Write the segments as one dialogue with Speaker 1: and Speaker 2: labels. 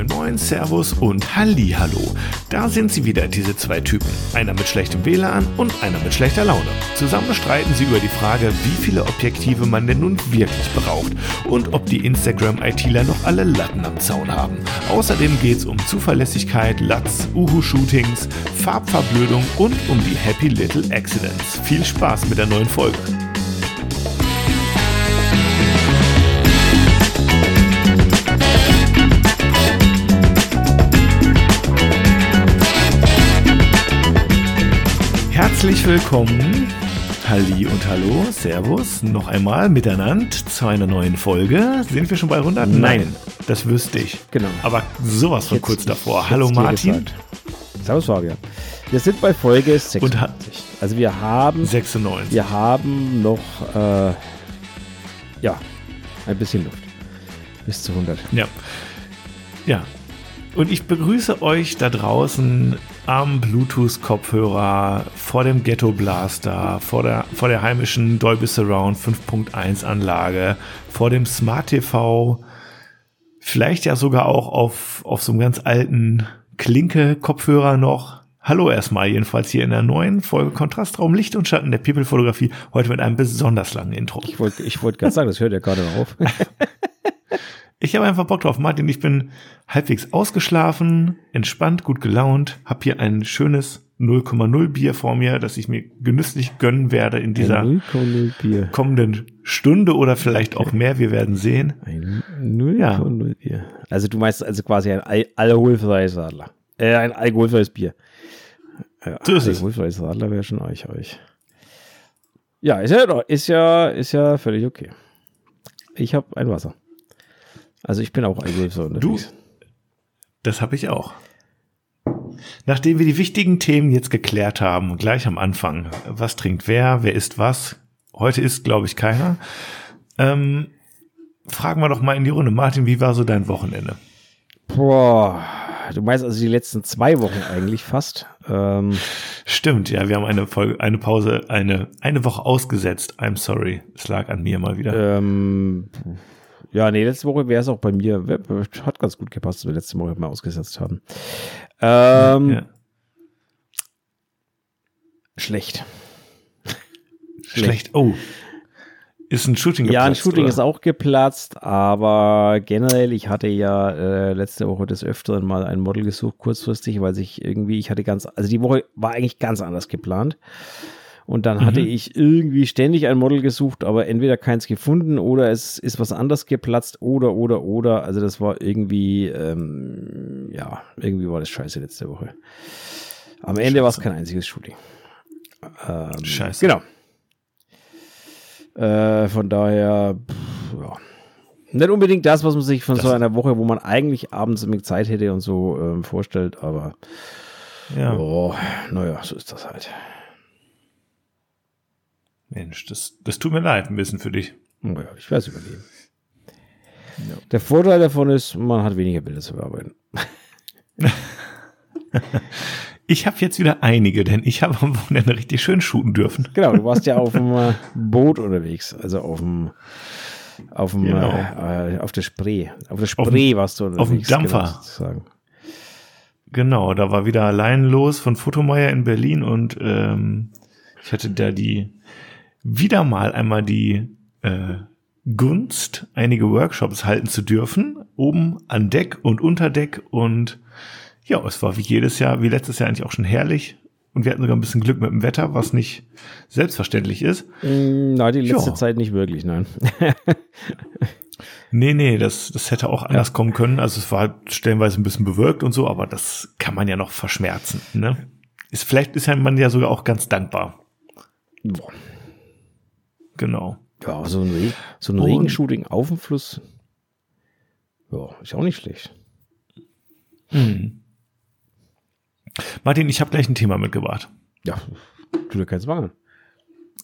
Speaker 1: Moin Moin, Servus und Hallihallo. Da sind sie wieder, diese zwei Typen. Einer mit schlechtem WLAN und einer mit schlechter Laune. Zusammen streiten sie über die Frage, wie viele Objektive man denn nun wirklich braucht und ob die Instagram-ITler noch alle Latten am Zaun haben. Außerdem geht's um Zuverlässigkeit, Latz, Uhu-Shootings, Farbverblödung und um die Happy Little Accidents. Viel Spaß mit der neuen Folge. Herzlich willkommen, Halli und Hallo, Servus, noch einmal miteinander zu einer neuen Folge. Sind wir schon bei 100?
Speaker 2: Nein.
Speaker 1: das wüsste ich.
Speaker 2: Genau.
Speaker 1: Aber sowas von
Speaker 2: Jetzt-
Speaker 1: kurz davor. Hallo Martin.
Speaker 2: Servus Fabian. Wir sind bei Folge 96.
Speaker 1: Und ha-
Speaker 2: also wir haben,
Speaker 1: 96.
Speaker 2: wir haben noch, äh, ja, ein bisschen Luft. Bis zu 100.
Speaker 1: Ja. Ja. Und ich begrüße euch da draußen am Bluetooth-Kopfhörer, vor dem Ghetto Blaster, vor der, vor der heimischen Dolby Surround 5.1 Anlage, vor dem Smart TV, vielleicht ja sogar auch auf, auf so einem ganz alten Klinke-Kopfhörer noch. Hallo erstmal, jedenfalls hier in der neuen Folge Kontrastraum Licht und Schatten der People-Fotografie, heute mit einem besonders langen Intro.
Speaker 2: Ich wollte ich wollte gerade sagen, das hört ja gerade auf.
Speaker 1: Ich habe einfach Bock drauf, Martin. Ich bin halbwegs ausgeschlafen, entspannt, gut gelaunt, habe hier ein schönes 0,0 Bier vor mir, das ich mir genüsslich gönnen werde in dieser
Speaker 2: Ein 0,0 Bier.
Speaker 1: kommenden Stunde oder vielleicht auch mehr. Wir werden sehen.
Speaker 2: Ein 0,0 Bier. Also du meinst also quasi ein Al alkoholfreies Radler. Äh, ein alkoholfreies Bier. Ja,
Speaker 1: So ist es.
Speaker 2: Alkoholfreies Radler wäre schon euch, euch. Ja, ist ja, ist ja, ist ja völlig okay. Ich habe ein Wasser. Also ich bin auch alkoholfrei unterwegs.
Speaker 1: Das habe ich auch. Nachdem wir die wichtigen Themen jetzt geklärt haben, gleich am Anfang, was trinkt wer, wer isst was, heute isst, glaube ich, keiner, ähm, fragen wir doch mal in die Runde. Martin, wie war so dein Wochenende?
Speaker 2: Boah, du meinst also die letzten zwei Wochen eigentlich fast. Ähm,
Speaker 1: Stimmt, ja, wir haben eine Folge, eine Pause, eine, eine Woche ausgesetzt. I'm sorry. Es lag an mir mal wieder.
Speaker 2: ähm, ja, nee, letzte Woche wäre es auch bei mir. Hat ganz gut gepasst, dass wir letzte Woche mal ausgesetzt haben. Ähm,
Speaker 1: ja.
Speaker 2: Schlecht.
Speaker 1: Schlecht. Oh. Ist ein Shooting
Speaker 2: Ja, ein
Speaker 1: geplatzt,
Speaker 2: Shooting
Speaker 1: oder?
Speaker 2: ist auch geplatzt, aber generell, ich hatte ja äh, letzte Woche des Öfteren mal ein Model gesucht, kurzfristig, weil sich irgendwie, ich hatte ganz, also die Woche war eigentlich ganz anders geplant. Und dann hatte
Speaker 1: Mhm.
Speaker 2: ich irgendwie ständig ein Model gesucht, aber entweder keins gefunden oder es ist was anderes geplatzt oder, oder, oder. Also das war irgendwie, ähm, ja, irgendwie war das scheiße letzte Woche. Am Ende war es kein einziges Shooting. Ähm,
Speaker 1: Scheiße.
Speaker 2: Genau. Äh, von daher, pff, ja. Nicht unbedingt das, was man sich von so
Speaker 1: Das-
Speaker 2: einer Woche, wo man eigentlich abends mit Zeit hätte und so ähm, vorstellt, aber
Speaker 1: Ja,
Speaker 2: oh, naja, so ist das halt.
Speaker 1: Mensch, das, das tut mir leid ein bisschen für dich.
Speaker 2: Naja, ich werde es überleben. Der Vorteil davon ist, man hat weniger Bilder zu bearbeiten.
Speaker 1: Ich habe jetzt wieder einige, denn ich habe am Wochenende richtig schön shooten dürfen.
Speaker 2: Genau, du warst ja auf dem äh, Boot unterwegs, also auf dem auf dem
Speaker 1: Genau.
Speaker 2: äh, äh, auf der Spree. Auf der
Speaker 1: Auf
Speaker 2: Spree
Speaker 1: dem-
Speaker 2: warst du
Speaker 1: dem
Speaker 2: unterwegs.
Speaker 1: Dampfer.
Speaker 2: Genau, sozusagen.
Speaker 1: Genau, da war wieder allein los von Fotomeier in Berlin und ähm, ich hatte da die wieder mal einmal die äh, Gunst, einige Workshops halten zu dürfen, oben an Deck und unter Deck und ja, es war wie jedes Jahr, wie letztes Jahr eigentlich auch schon herrlich und wir hatten sogar ein bisschen Glück mit dem Wetter, was nicht selbstverständlich ist.
Speaker 2: Mm, Na, die letzte
Speaker 1: Ja.
Speaker 2: Zeit nicht wirklich, nein.
Speaker 1: Nee, nee, das, das hätte auch anders kommen können. Also es war halt stellenweise ein bisschen bewölkt und so, aber das kann man ja noch verschmerzen. Ne? Ist, vielleicht ist ja man ja sogar auch ganz dankbar.
Speaker 2: Boah.
Speaker 1: Genau.
Speaker 2: Ja, so ein, Re so ein Regenshooting auf dem Fluss, ja, ist auch nicht schlecht.
Speaker 1: Hm. Martin, ich habe gleich ein Thema mitgebracht.
Speaker 2: Ja, tu dir Zwang an.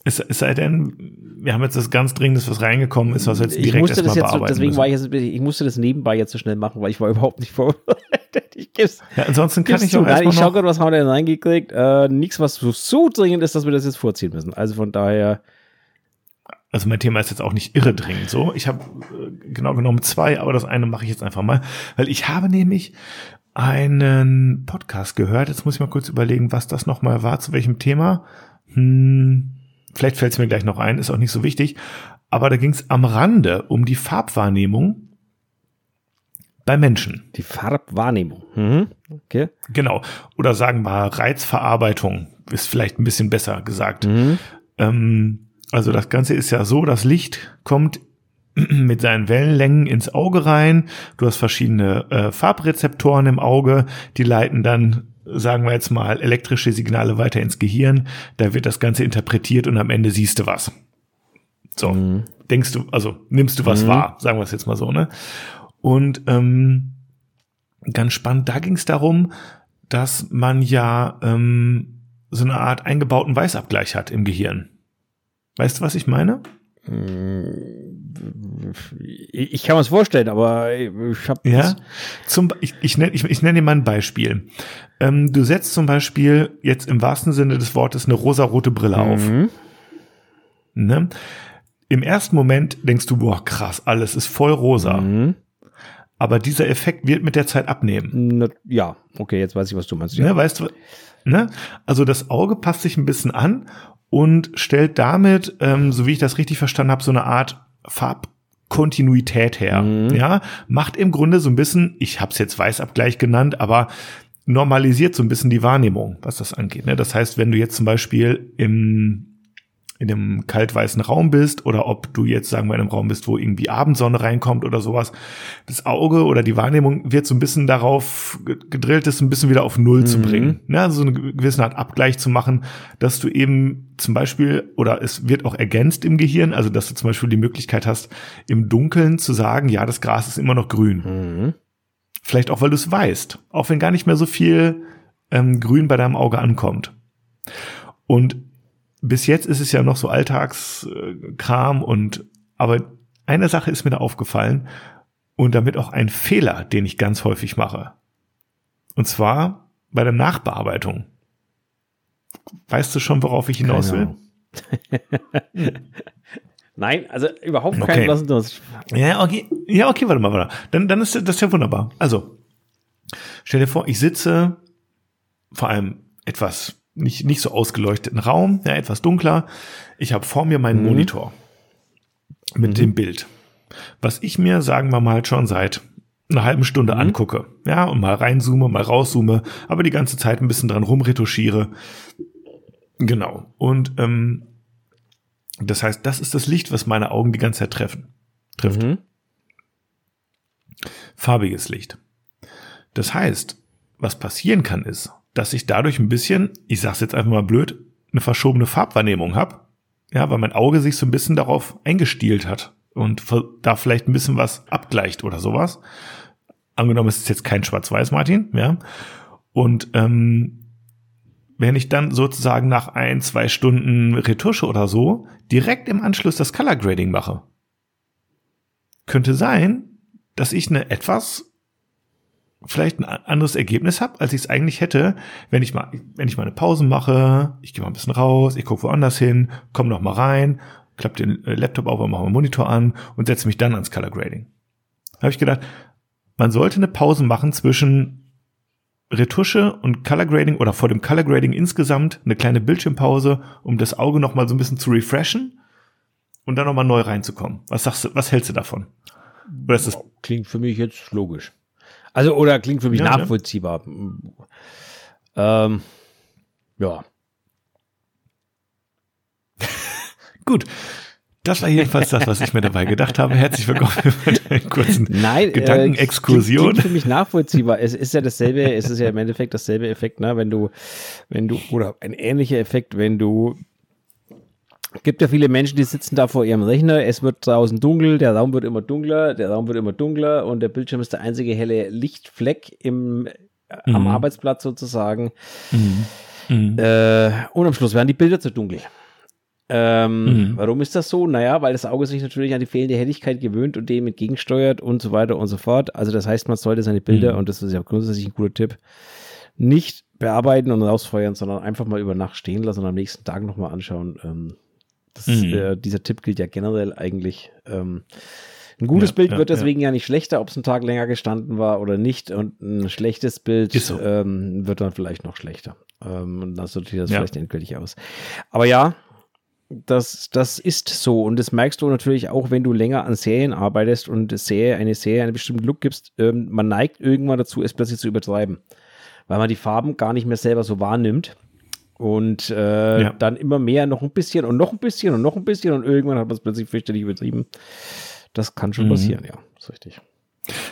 Speaker 1: Es, es sei denn, wir haben jetzt das ganz Dringendes, was reingekommen ist, was jetzt
Speaker 2: Ich
Speaker 1: direkt
Speaker 2: musste das
Speaker 1: erstmal
Speaker 2: jetzt, so, deswegen
Speaker 1: müssen.
Speaker 2: war ich jetzt, ich musste das nebenbei jetzt so schnell machen, weil ich war überhaupt nicht vorbereitet. Ich geb's,
Speaker 1: ja, ansonsten kann ich auch
Speaker 2: Nein, ich
Speaker 1: erstmal
Speaker 2: schau
Speaker 1: noch,
Speaker 2: gerade, was haben wir denn reingekriegt. Äh, nichts, was so, so dringend ist, dass wir das jetzt vorziehen müssen. Also von daher,
Speaker 1: also mein Thema ist jetzt auch nicht irre dringend so. Ich habe äh, genau genommen zwei, aber das eine mache ich jetzt einfach mal, weil ich habe nämlich einen Podcast gehört. Jetzt muss ich mal kurz überlegen, was das nochmal war, zu welchem Thema. Hm, vielleicht fällt es mir gleich noch ein, ist auch nicht so wichtig. Aber da ging es am Rande um die Farbwahrnehmung bei Menschen.
Speaker 2: Die Farbwahrnehmung. Mhm. Okay.
Speaker 1: Genau. Oder sagen wir Reizverarbeitung, ist vielleicht ein bisschen besser gesagt. Mhm. Ähm, also das Ganze ist ja so, das Licht kommt mit seinen Wellenlängen ins Auge rein. Du hast verschiedene äh, Farbrezeptoren im Auge, die leiten dann, sagen wir jetzt mal, elektrische Signale weiter ins Gehirn. Da wird das Ganze interpretiert und am Ende siehst du was. So, mhm. denkst du, also nimmst du was mhm. wahr, sagen wir es jetzt mal so, ne? Und ähm, ganz spannend, da ging es darum, dass man ja ähm, so eine Art eingebauten Weißabgleich hat im Gehirn. Weißt du, was ich meine?
Speaker 2: Ich kann mir das vorstellen, aber ich habe
Speaker 1: ja. Zum, ich, ich nenne ich, ich nenn dir mal ein Beispiel. Ähm, du setzt zum Beispiel jetzt im wahrsten Sinne des Wortes eine rosarote Brille auf. Mhm. Ne? Im ersten Moment denkst du, boah, krass, alles ist voll rosa. Mhm. Aber dieser Effekt wird mit der Zeit abnehmen.
Speaker 2: Ja, okay, jetzt weiß ich, was du meinst.
Speaker 1: Ja. Ne, weißt du, ne? Also das Auge passt sich ein bisschen an und stellt damit, ähm, so wie ich das richtig verstanden habe, so eine Art Farbkontinuität her. Mhm. Ja, macht im Grunde so ein bisschen, ich habe es jetzt Weißabgleich genannt, aber normalisiert so ein bisschen die Wahrnehmung, was das angeht. Ne? Das heißt, wenn du jetzt zum Beispiel im in einem kaltweißen Raum bist oder ob du jetzt, sagen wir, in einem Raum bist, wo irgendwie Abendsonne reinkommt oder sowas. Das Auge oder die Wahrnehmung wird so ein bisschen darauf gedrillt, das ein bisschen wieder auf Null mhm. zu bringen. Ja, also so eine gewisse Art Abgleich zu machen, dass du eben zum Beispiel, oder es wird auch ergänzt im Gehirn, also dass du zum Beispiel die Möglichkeit hast, im Dunkeln zu sagen, ja, das Gras ist immer noch grün. Mhm. Vielleicht auch, weil du es weißt, auch wenn gar nicht mehr so viel ähm, Grün bei deinem Auge ankommt. Und bis jetzt ist es ja noch so Alltagskram und aber eine Sache ist mir da aufgefallen und damit auch ein Fehler, den ich ganz häufig mache. Und zwar bei der Nachbearbeitung. Weißt du schon, worauf ich hinaus will?
Speaker 2: Nein, also überhaupt kein okay. Lassen das.
Speaker 1: Ja, okay. Ja, okay, warte mal, warte. Dann, dann ist das ja wunderbar. Also, stell dir vor, ich sitze vor einem etwas nicht, nicht so ausgeleuchteten Raum, ja, etwas dunkler. Ich habe vor mir meinen mhm. Monitor mit mhm. dem Bild, was ich mir, sagen wir mal, schon seit einer halben Stunde mhm. angucke. Ja, und mal reinzoome, mal rauszoome, aber die ganze Zeit ein bisschen dran rumretuschiere. Genau. Und ähm, das heißt, das ist das Licht, was meine Augen die ganze Zeit treffen. Trifft. Mhm. Farbiges Licht. Das heißt, was passieren kann, ist, dass ich dadurch ein bisschen, ich sag's jetzt einfach mal blöd, eine verschobene Farbwahrnehmung habe. Ja, weil mein Auge sich so ein bisschen darauf eingestielt hat und da vielleicht ein bisschen was abgleicht oder sowas. Angenommen, es ist jetzt kein Schwarz-Weiß, Martin, ja. Und ähm, wenn ich dann sozusagen nach ein, zwei Stunden Retusche oder so direkt im Anschluss das Color Grading mache, könnte sein, dass ich eine etwas vielleicht ein anderes Ergebnis habe, als ich es eigentlich hätte, wenn ich mal, wenn ich mal eine Pause mache, ich gehe mal ein bisschen raus, ich gucke woanders hin, komme noch mal rein, klappe den äh, Laptop auf und mache meinen Monitor an und setze mich dann ans Color Grading. Habe ich gedacht, man sollte eine Pause machen zwischen Retusche und Color Grading oder vor dem Color Grading insgesamt eine kleine Bildschirmpause, um das Auge noch mal so ein bisschen zu refreshen und dann noch mal neu reinzukommen. Was sagst du, was hältst du davon?
Speaker 2: Oder ist Klingt für mich jetzt logisch. Also, oder klingt für mich ja, nachvollziehbar. Ja. Ähm, ja.
Speaker 1: Gut. Das war jedenfalls das, was ich mir dabei gedacht habe. Herzlich willkommen für eine kurzen Nein, äh, Gedankenexkursion. Äh,
Speaker 2: klingt für mich nachvollziehbar. Es ist ja dasselbe, es ist ja im Endeffekt dasselbe Effekt, ne? wenn du, wenn du, oder ein ähnlicher Effekt, wenn du gibt ja viele Menschen, die sitzen da vor ihrem Rechner, es wird draußen dunkel, der Raum wird immer dunkler, der Raum wird immer dunkler und der Bildschirm ist der einzige helle Lichtfleck im, mhm. am Arbeitsplatz sozusagen. Mhm. Mhm. Äh, und am Schluss werden die Bilder zu dunkel. Ähm, mhm. Warum ist das so? Naja, weil das Auge sich natürlich an die fehlende Helligkeit gewöhnt und dem entgegensteuert und so weiter und so fort. Also das heißt, man sollte seine Bilder, mhm. und das ist ja grundsätzlich ein guter Tipp, nicht bearbeiten und rausfeuern, sondern einfach mal über Nacht stehen lassen und am nächsten Tag nochmal anschauen. Ähm, Das, mhm. äh, dieser Tipp gilt ja generell eigentlich. Ähm, ein gutes ja, Bild ja, wird deswegen ja. ja. nicht schlechter, ob es einen Tag länger gestanden war oder nicht. Und ein schlechtes Bild so. ähm, wird dann vielleicht noch schlechter. Ähm, und dann sortiert das vielleicht endgültig aus. Aber ja, das, das ist so. Und das merkst du natürlich auch, wenn du länger an Serien arbeitest und Serie, eine Serie einen bestimmten Look gibst. Ähm, man neigt irgendwann dazu, es plötzlich zu übertreiben. Weil man die Farben gar nicht mehr selber so wahrnimmt. Und äh, ja. dann immer mehr, noch ein bisschen und noch ein bisschen und noch ein bisschen und irgendwann hat man es plötzlich fürchterlich übertrieben. Das kann schon mhm. passieren, ja, ist richtig.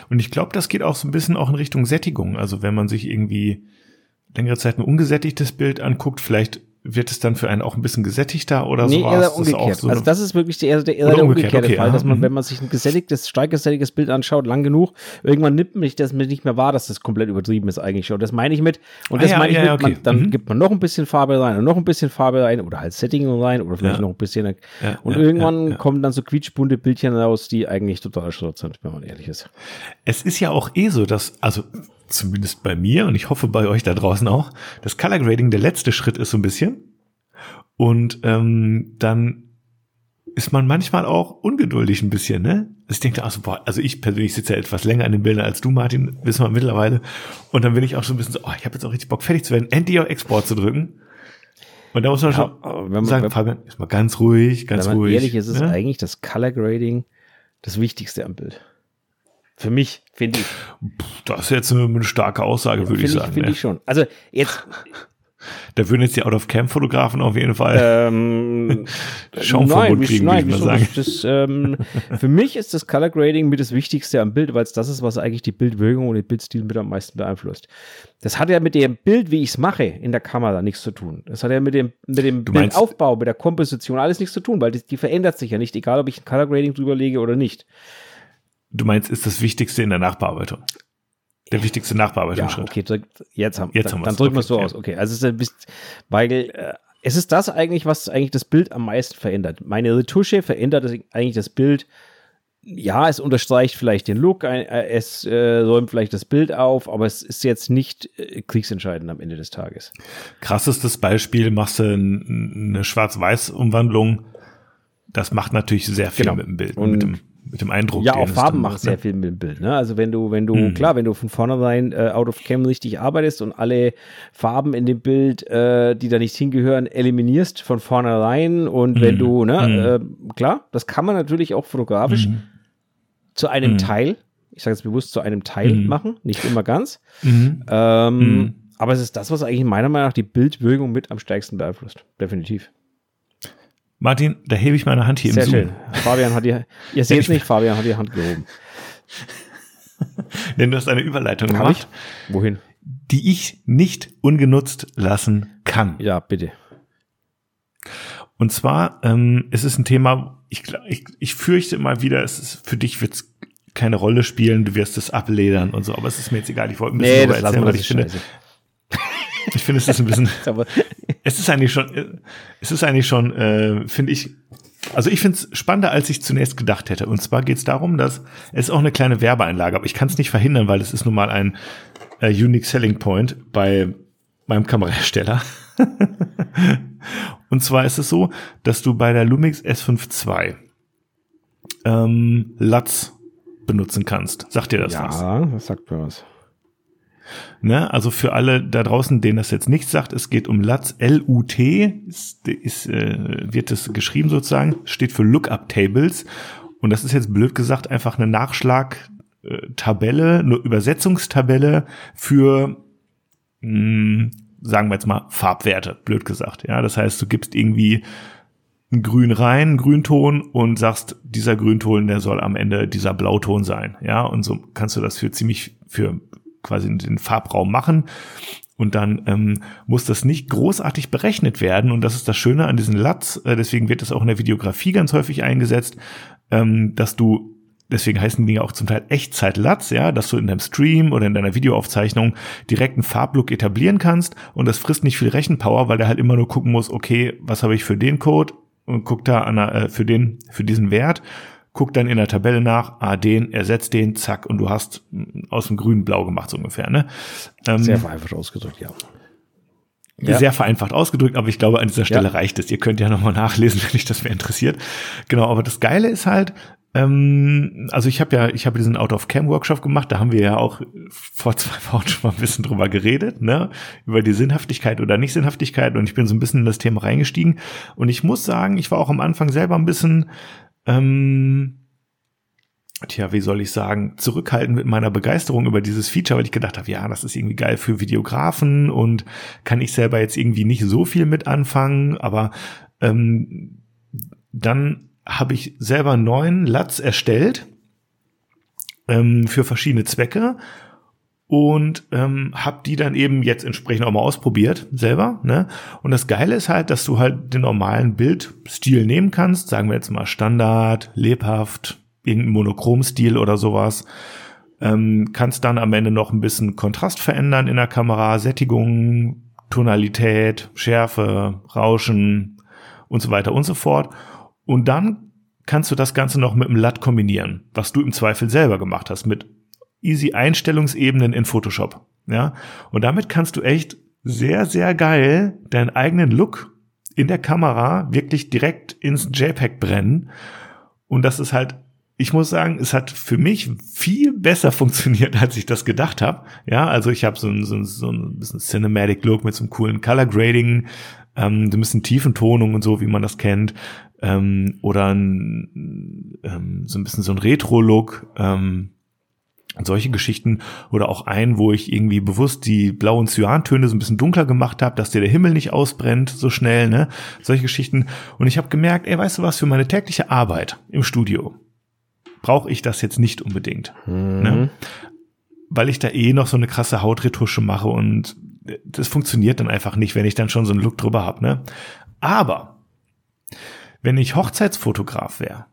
Speaker 1: Und ich glaube, das geht auch so ein bisschen auch in Richtung Sättigung. Also wenn man sich irgendwie längere Zeit ein ungesättigtes Bild anguckt, vielleicht wird es dann für einen auch ein bisschen gesättigter oder
Speaker 2: nee, sowas? Eher umgekehrt. So also das ist wirklich der, der, eher der umgekehrte okay, Fall, dass man, mhm. wenn man sich ein gesättigtes, stark gesättigtes Bild anschaut, lang genug, irgendwann nimmt mich das nicht mehr wahr, dass das komplett übertrieben ist eigentlich schon. Das meine ich mit. Und ah, das ja, meine ich ja, mit, okay. man, dann mhm. gibt man noch ein bisschen Farbe rein und noch ein bisschen Farbe rein oder halt Setting rein oder vielleicht ja. noch ein bisschen. und irgendwann kommen dann so quietschbunte Bildchen raus, die eigentlich total schrott sind, wenn man ehrlich ist.
Speaker 1: Es ist ja auch eh so, dass, also zumindest bei mir und ich hoffe bei euch da draußen auch, das Color Grading der letzte Schritt ist so ein bisschen. Und ähm, dann ist man manchmal auch ungeduldig ein bisschen, ne? Also ich denke, also, boah, also ich persönlich sitze ja etwas länger an den Bildern als du, Martin, wissen wir mittlerweile. Und dann bin ich auch so ein bisschen so, oh, ich habe jetzt auch richtig Bock, fertig zu werden, endlich auf Export zu drücken. Und da muss man ja, schon man, sagen, Fabian, ist mal ganz ruhig, ganz wenn man ruhig.
Speaker 2: Ehrlich ist es ja? eigentlich das Color Grading das Wichtigste am Bild. Für mich, finde ich.
Speaker 1: Das ist jetzt eine, starke Aussage, ja, würde ich sagen.
Speaker 2: Finde
Speaker 1: ne?
Speaker 2: ich schon. Also jetzt,
Speaker 1: da würden jetzt die Out-of-Cam-Fotografen auf jeden Fall ähm,
Speaker 2: Schaumverbot nein, kriegen, nein, würde ich mal sagen. Das, ähm, für mich ist das Color Grading mit das Wichtigste am Bild, weil es das ist, was eigentlich die Bildwirkung und den Bildstil mit am meisten beeinflusst. Das hat ja mit dem Bild, wie ich es mache, in der Kamera nichts zu tun. Das hat ja mit dem, mit dem Bildaufbau, mit der Komposition alles nichts zu tun, weil die, die verändert sich ja nicht, egal ob ich ein Color Grading drüber lege oder nicht.
Speaker 1: Du meinst, ist das Wichtigste in der Nachbearbeitung? Der wichtigste Nachbearbeitungsschritt.
Speaker 2: Ja, okay, jetzt haben, jetzt dann, haben wir Dann drücken wir es so aus. Okay, also es ist, weil äh, es ist das eigentlich, was eigentlich das Bild am meisten verändert. Meine Retusche verändert eigentlich das Bild. Ja, es unterstreicht vielleicht den Look, äh, es äh, räumt vielleicht das Bild auf, aber es ist jetzt nicht äh, kriegsentscheidend am Ende des Tages.
Speaker 1: Krassestes Beispiel, machst du eine Schwarz-Weiß-Umwandlung, das macht natürlich sehr viel genau. mit dem Bild,
Speaker 2: und
Speaker 1: mit dem mit dem Eindruck.
Speaker 2: Ja, auch Farben macht sehr ne? viel mit dem Bild. Ne? Also wenn du, wenn du, mhm. klar, wenn du von vornherein äh, out of cam richtig arbeitest und alle Farben in dem Bild, äh, die da nicht hingehören, eliminierst von vornherein und mhm. wenn du, ne, mhm. äh, klar, das kann man natürlich auch fotografisch mhm. zu einem mhm. Teil, ich sage jetzt bewusst zu einem Teil machen, nicht immer ganz. Ähm, aber es ist das, was eigentlich meiner Meinung nach die Bildwirkung mit am stärksten beeinflusst. Definitiv.
Speaker 1: Martin, da hebe ich meine Hand hier
Speaker 2: Sehr
Speaker 1: im
Speaker 2: Zoom. Sehr schön. Fabian hat die, ihr seht es nicht, Fabian hat die Hand gehoben.
Speaker 1: Denn du hast eine Überleitung Hab gemacht.
Speaker 2: Ich? Wohin?
Speaker 1: Die ich nicht ungenutzt lassen kann.
Speaker 2: Ja, bitte.
Speaker 1: Und zwar ähm, es ist ein Thema, ich, ich, ich fürchte mal wieder, es ist, für dich wird es keine Rolle spielen, du wirst es abledern und so, aber es ist mir jetzt egal, ich wollte ein bisschen nee, darüber erzählen, weil ich finde, ich finde, es ist ein bisschen. es ist eigentlich schon, es ist eigentlich schon, äh, finde ich, also ich finde es spannender, als ich zunächst gedacht hätte. Und zwar geht es darum, dass es auch eine kleine Werbeeinlage, aber ich kann es nicht verhindern, weil es ist nun mal ein äh, Unique Selling Point bei meinem Kamerahersteller. Und zwar ist es so, dass du bei der Lumix S5 II ähm, LUTs benutzen kannst. Sagt dir das
Speaker 2: ja,
Speaker 1: was?
Speaker 2: Ja, das sagt mir was.
Speaker 1: Ne? Also für alle da draußen, denen das jetzt nichts sagt, es geht um LUT. L-U-T ist, ist, äh, wird es geschrieben sozusagen, steht für Lookup Tables. Und das ist jetzt blöd gesagt einfach eine Nachschlagtabelle, eine Übersetzungstabelle für, mh, hm, sagen wir jetzt mal, Farbwerte, blöd gesagt. Ja, das heißt, du gibst irgendwie ein Grün rein, einen Grünton und sagst, dieser Grünton, der soll am Ende dieser Blauton sein. Ja, und so kannst du das für ziemlich, für quasi den Farbraum machen. Und dann ähm, muss das nicht großartig berechnet werden. Und das ist das Schöne an diesen LUTs. Äh, deswegen wird das auch in der Videografie ganz häufig eingesetzt, ähm, dass du Deswegen heißen die ja auch zum Teil Echtzeit-LUTs, ja, dass du in deinem Stream oder in deiner Videoaufzeichnung direkt einen Farblook etablieren kannst und das frisst nicht viel Rechenpower, weil der halt immer nur gucken muss, okay, was habe ich für den Code und guckt da an, äh, für den, für diesen Wert guck dann in der Tabelle nach, ah, den, ersetzt den, zack, und du hast aus dem Grün blau gemacht, so ungefähr, ne?
Speaker 2: Ähm, Sehr vereinfacht ausgedrückt, ja.
Speaker 1: Ja. Sehr vereinfacht ausgedrückt, aber ich glaube, an dieser Stelle ja. reicht es. Ihr könnt ja nochmal nachlesen, wenn euch das mehr interessiert. Genau, aber das Geile ist halt, ähm, also ich habe ja, ich habe diesen Out-of-Cam-Workshop gemacht, da haben wir ja auch vor zwei Wochen schon mal ein bisschen drüber geredet, ne? Über die Sinnhaftigkeit oder Nicht-Sinnhaftigkeit und ich bin so ein bisschen in das Thema reingestiegen. Und ich muss sagen, ich war auch am Anfang selber ein bisschen ähm, tja, wie soll ich sagen, zurückhaltend mit meiner Begeisterung über dieses Feature, weil ich gedacht habe, ja, das ist irgendwie geil für Videografen und kann ich selber jetzt irgendwie nicht so viel mit anfangen, aber ähm, dann habe ich selber einen neuen Latz erstellt ähm, für verschiedene Zwecke und ähm, habe die dann eben jetzt entsprechend auch mal ausprobiert selber. Ne? Und das Geile ist halt, dass du halt den normalen Bildstil nehmen kannst, sagen wir jetzt mal Standard, lebhaft, irgendein Monochromstil oder sowas. Ähm, kannst dann am Ende noch ein bisschen Kontrast verändern in der Kamera, Sättigung, Tonalität, Schärfe, Rauschen und so weiter und so fort. Und dann kannst du das Ganze noch mit einem LUT kombinieren, was du im Zweifel selber gemacht hast, mit easy Einstellungsebenen in Photoshop. Ja, und damit kannst du echt sehr, sehr geil deinen eigenen Look in der Kamera wirklich direkt ins JPEG brennen. Und das ist halt ich muss sagen, es hat für mich viel besser funktioniert, als ich das gedacht habe. Ja, also ich habe so ein, so, ein, so ein bisschen Cinematic Look mit so einem coolen Color Grading, ähm, so ein bisschen Tiefentonung und so, wie man das kennt. Ähm, oder ein, ähm, so ein bisschen so ein Retro-Look. Ähm, solche Geschichten oder auch ein, wo ich irgendwie bewusst die blauen Cyantöne so ein bisschen dunkler gemacht habe, dass dir der Himmel nicht ausbrennt so schnell, ne? Solche Geschichten. Und ich habe gemerkt, ey, weißt du was, für meine tägliche Arbeit im Studio, brauche ich das jetzt nicht unbedingt. Mhm. Ne? Weil ich da eh noch so eine krasse Hautretusche mache und das funktioniert dann einfach nicht, wenn ich dann schon so einen Look drüber habe. Ne? Aber wenn ich Hochzeitsfotograf wäre,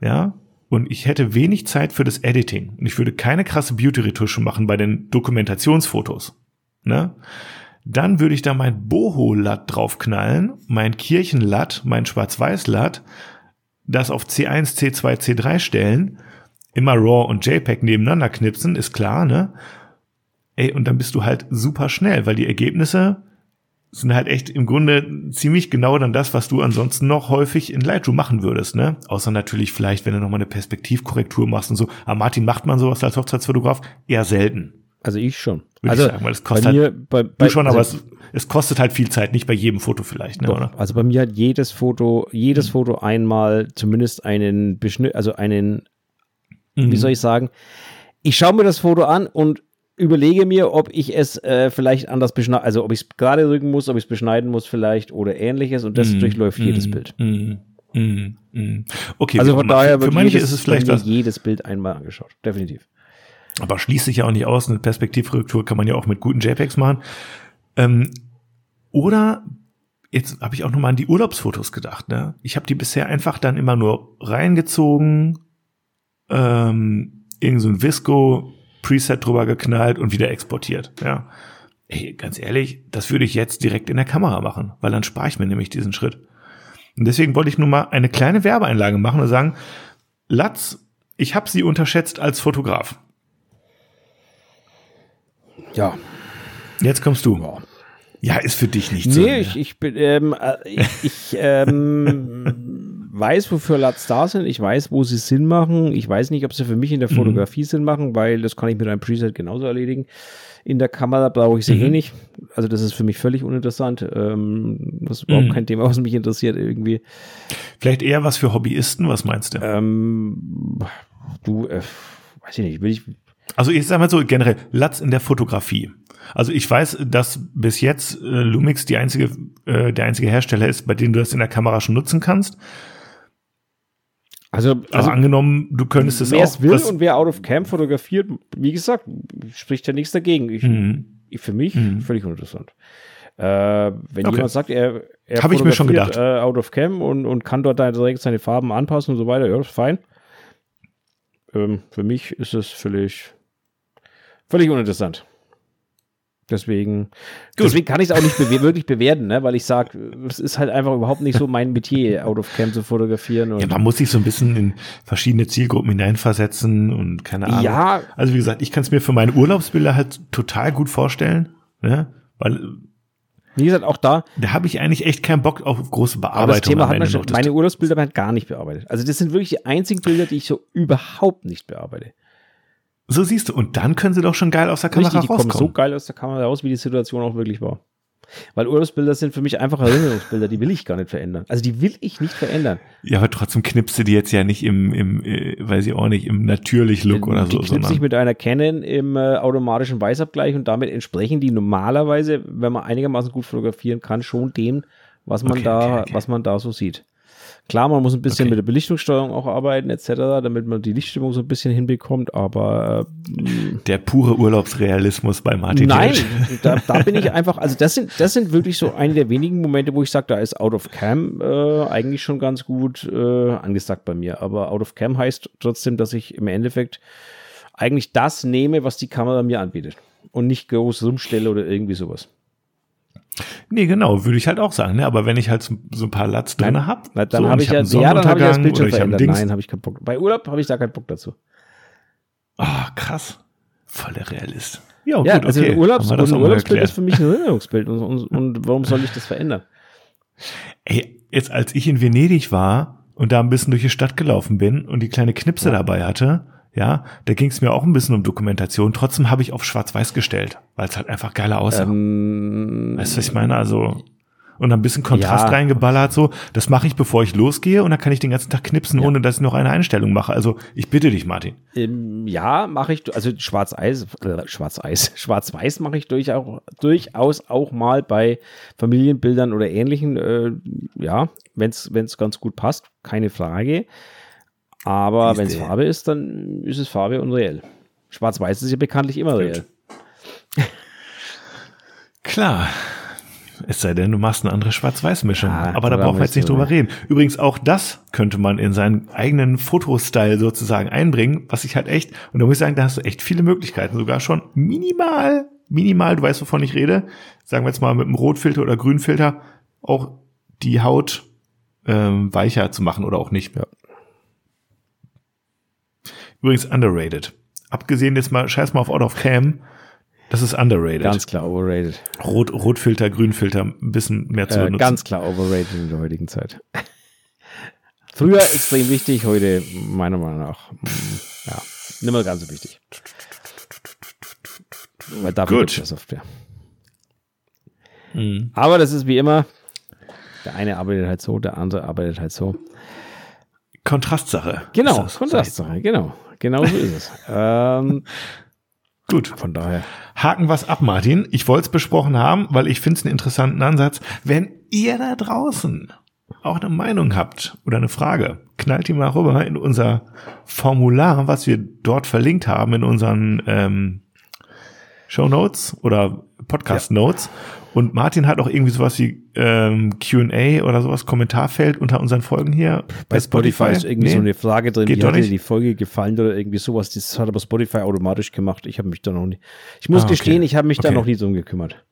Speaker 1: ja, und ich hätte wenig Zeit für das Editing und ich würde keine krasse Beauty-Retusche machen bei den Dokumentationsfotos, ne? Dann würde ich da mein Boho-Latt draufknallen, mein Kirchenlatt, mein Schwarz-Weiß-Latt das auf C1, C2, C3 stellen, immer RAW und JPEG nebeneinander knipsen, ist klar, ne? Ey, und dann bist du halt super schnell, weil die Ergebnisse sind halt echt im Grunde ziemlich genau dann das, was du ansonsten noch häufig in Lightroom machen würdest, ne? Außer natürlich vielleicht, wenn du nochmal eine Perspektivkorrektur machst und so. Aber Martin, macht man sowas als Hochzeitsfotograf? Eher selten.
Speaker 2: Also ich schon.
Speaker 1: Würde
Speaker 2: also
Speaker 1: ich sagen, weil es kostet
Speaker 2: mir,
Speaker 1: halt,
Speaker 2: bei, bei,
Speaker 1: du schon, aber es, es kostet halt viel Zeit, nicht bei jedem Foto vielleicht, ne,
Speaker 2: doch,
Speaker 1: oder?
Speaker 2: Also bei mir hat jedes Foto, jedes mhm. Foto einmal zumindest einen Beschnitt, also einen, mhm. wie soll ich sagen, ich schaue mir das Foto an und überlege mir, ob ich es äh, vielleicht anders beschneiden, also ob ich es gerade rücken muss, ob ich es beschneiden muss vielleicht oder ähnliches und das mhm. durchläuft jedes mhm. Bild.
Speaker 1: Mhm. Mhm. Okay,
Speaker 2: also von daher
Speaker 1: für manche ist es vielleicht was,
Speaker 2: jedes Bild einmal angeschaut, definitiv.
Speaker 1: Aber schließt sich ja auch nicht aus. Eine Perspektivkorrektur kann man ja auch mit guten JPEGs machen. Ähm, oder jetzt habe ich auch nochmal an die Urlaubsfotos gedacht. Ne? Ich habe die bisher einfach dann immer nur reingezogen, ähm, irgend so ein Visco Preset drüber geknallt und wieder exportiert. Ja, Ey, ganz ehrlich, das würde ich jetzt direkt in der Kamera machen, weil dann spare ich mir nämlich diesen Schritt. Und deswegen wollte ich nur mal eine kleine Werbeeinlage machen und sagen, Latz, ich habe sie unterschätzt als Fotograf.
Speaker 2: Ja.
Speaker 1: Jetzt kommst du. Ja. Ja, ist für dich nicht so.
Speaker 2: Nee, ich, ich bin, ähm, äh, ich, ich ähm, weiß, wofür LUTs da sind. Ich weiß, wo sie Sinn machen. Ich weiß nicht, ob sie für mich in der mhm. Fotografie mhm. Sinn machen, weil das kann ich mit einem Preset genauso erledigen. In der Kamera brauche ich sie eh mhm. eh nicht. Also das ist für mich völlig uninteressant. Ähm, das ist überhaupt mhm. kein Thema, was mich interessiert irgendwie.
Speaker 1: Vielleicht eher was für Hobbyisten, was meinst du?
Speaker 2: Ähm, du, äh, weiß ich nicht, will ich,
Speaker 1: also ich sag mal so generell, Latz in der Fotografie. Also ich weiß, dass bis jetzt äh, Lumix die einzige, äh, der einzige Hersteller ist, bei dem du das in der Kamera schon nutzen kannst.
Speaker 2: Also,
Speaker 1: also, also angenommen, du könntest es auch.
Speaker 2: Wer es will und wer out of cam fotografiert, wie gesagt, spricht ja nichts dagegen. Ich, mhm. ich für mich mhm. völlig uninteressant. Äh, wenn okay. jemand sagt, er, er
Speaker 1: Hab ich mir schon gedacht.
Speaker 2: Äh, out of cam und, und kann dort direkt seine Farben anpassen und so weiter, ja, ist fein. Ähm, für mich ist es völlig Völlig uninteressant. Deswegen, deswegen kann ich es auch nicht bewe wirklich bewerten, ne? weil ich sage, es ist halt einfach überhaupt nicht so mein Metier, out of cam zu fotografieren.
Speaker 1: ja, man muss sich so ein bisschen in verschiedene Zielgruppen hineinversetzen und keine Ahnung.
Speaker 2: Ja.
Speaker 1: Also wie gesagt, ich kann es mir für meine Urlaubsbilder halt total gut vorstellen, ne? weil
Speaker 2: Wie gesagt, auch da.
Speaker 1: Da habe ich eigentlich echt keinen Bock auf große Bearbeitung.
Speaker 2: Aber das Thema hat man schon, meine Urlaubsbilder werden gar nicht bearbeitet. Also das sind wirklich die einzigen Bilder, die ich so überhaupt nicht bearbeite.
Speaker 1: So siehst du. Und dann können sie doch schon geil aus der Kamera
Speaker 2: Richtig, die
Speaker 1: rauskommen.
Speaker 2: kommen so geil aus der Kamera raus, wie die Situation auch wirklich war. Weil Urlaubsbilder sind für mich einfach Erinnerungsbilder, die will ich gar nicht verändern. Also die will ich nicht verändern.
Speaker 1: Ja, aber trotzdem knipst du die jetzt ja nicht im, im äh, weiß ich auch nicht, im natürlich Look oder
Speaker 2: die
Speaker 1: so.
Speaker 2: knipse
Speaker 1: sondern-
Speaker 2: ich mit einer Canon im äh, automatischen Weißabgleich und damit entsprechen die normalerweise, wenn man einigermaßen gut fotografieren kann, schon dem, was man
Speaker 1: Okay,
Speaker 2: da,
Speaker 1: okay, okay.
Speaker 2: was man da so sieht. Klar, man muss ein bisschen
Speaker 1: Okay.
Speaker 2: mit der Belichtungssteuerung auch arbeiten, etc., damit man die Lichtstimmung so ein bisschen hinbekommt, aber äh,
Speaker 1: Der pure Urlaubsrealismus bei Martin
Speaker 2: Nein, da, da bin ich einfach, also das sind, das sind wirklich so eine der wenigen Momente, wo ich sage, da ist Out of Cam äh, eigentlich schon ganz gut äh, angesagt bei mir. Aber Out of Cam heißt trotzdem, dass ich im Endeffekt eigentlich das nehme, was die Kamera mir anbietet. Und nicht groß rumstelle oder irgendwie sowas.
Speaker 1: Nee, genau, würde ich halt auch sagen. Ne? Aber wenn ich halt so, so ein paar Latz drin habe,
Speaker 2: dann
Speaker 1: so,
Speaker 2: habe
Speaker 1: und
Speaker 2: ich ja,
Speaker 1: hab
Speaker 2: ja, dann habe ich das
Speaker 1: Sonnenuntergang
Speaker 2: Bild schon
Speaker 1: oder ich habe ein
Speaker 2: verändert.
Speaker 1: Dings.
Speaker 2: Nein, habe ich keinen Bock. Bei Urlaub habe ich da keinen Bock dazu.
Speaker 1: Ah, krass. Voll der Realist. Ja,
Speaker 2: Ja,
Speaker 1: gut,
Speaker 2: also
Speaker 1: okay.
Speaker 2: ein, Urlaubs ein Urlaubsbild ist für mich ein Erinnerungsbild. Und, und, und warum soll ich das verändern?
Speaker 1: Ey, jetzt als ich in Venedig war und da ein bisschen durch die Stadt gelaufen bin und die kleine Knipse dabei hatte, ja, da ging es mir auch ein bisschen um Dokumentation. Trotzdem habe ich auf Schwarz-Weiß gestellt, weil es halt einfach geiler aussah.
Speaker 2: Ähm,
Speaker 1: weißt du, was ich meine? Also und ein bisschen Kontrast
Speaker 2: Ja.
Speaker 1: reingeballert so. Das mache ich, bevor ich losgehe und dann kann ich den ganzen Tag knipsen, ohne dass ich noch eine Einstellung mache. Also ich bitte dich, Martin.
Speaker 2: Ähm, ja, mache ich, also Schwarz-Eis, äh, Schwarz-Eis, Schwarz-Weiß mache ich durch auch, durchaus auch mal bei Familienbildern oder ähnlichen, äh, ja, wenn es ganz gut passt, keine Frage. Aber wenn es Farbe ist, dann ist es Farbe und reell. Schwarz-Weiß ist ja bekanntlich immer reell.
Speaker 1: Klar. Es sei denn, du machst eine andere Schwarz-Weiß-Mischung.
Speaker 2: Ja,
Speaker 1: Aber da brauchen wir jetzt nicht drüber reden. Übrigens, auch das könnte man in seinen eigenen Fotostyle sozusagen einbringen, was ich halt echt, und da muss ich sagen, da hast du echt viele Möglichkeiten. Sogar schon minimal, minimal, du weißt, wovon ich rede. Sagen wir jetzt mal mit einem Rotfilter oder Grünfilter auch die Haut ähm, weicher zu machen oder auch nicht.
Speaker 2: Ja.
Speaker 1: Übrigens underrated. Abgesehen jetzt mal, scheiß mal auf Out of Cam, das ist underrated.
Speaker 2: Ganz klar overrated.
Speaker 1: Rot, Rotfilter, Grünfilter ein bisschen mehr zu
Speaker 2: Äh,
Speaker 1: benutzen.
Speaker 2: ganz klar overrated in der heutigen Zeit. Früher extrem wichtig, heute meiner Meinung nach, ja, nicht mehr ganz so wichtig. Weil dafür
Speaker 1: Gut.
Speaker 2: gibt es Software.
Speaker 1: Mhm.
Speaker 2: Aber das ist wie immer, der eine arbeitet halt so, der andere arbeitet halt so.
Speaker 1: Kontrastsache.
Speaker 2: Genau. Kontrastsache, genau. Genau so ist es. ähm,
Speaker 1: Gut.
Speaker 2: von daher.
Speaker 1: Haken was ab, Martin. Ich wollte es besprochen haben, weil ich finde es einen interessanten Ansatz. Wenn ihr da draußen auch eine Meinung habt oder eine Frage, knallt die mal rüber in unser Formular, was wir dort verlinkt haben in unseren ähm, Show Notes oder Podcast Notes. Und Martin hat auch irgendwie sowas wie ähm, Q&A oder sowas, Kommentarfeld unter unseren Folgen hier.
Speaker 2: Bei Spotify ist irgendwie
Speaker 1: Nee?
Speaker 2: so eine Frage drin,
Speaker 1: Geht
Speaker 2: wie
Speaker 1: doch
Speaker 2: hat dir
Speaker 1: nicht?
Speaker 2: die Folge gefallen oder irgendwie sowas. Das hat aber Spotify automatisch gemacht. Ich habe mich da noch nie. Ich muss
Speaker 1: Ah, okay.
Speaker 2: gestehen, ich habe mich da
Speaker 1: Okay.
Speaker 2: noch nie drum gekümmert.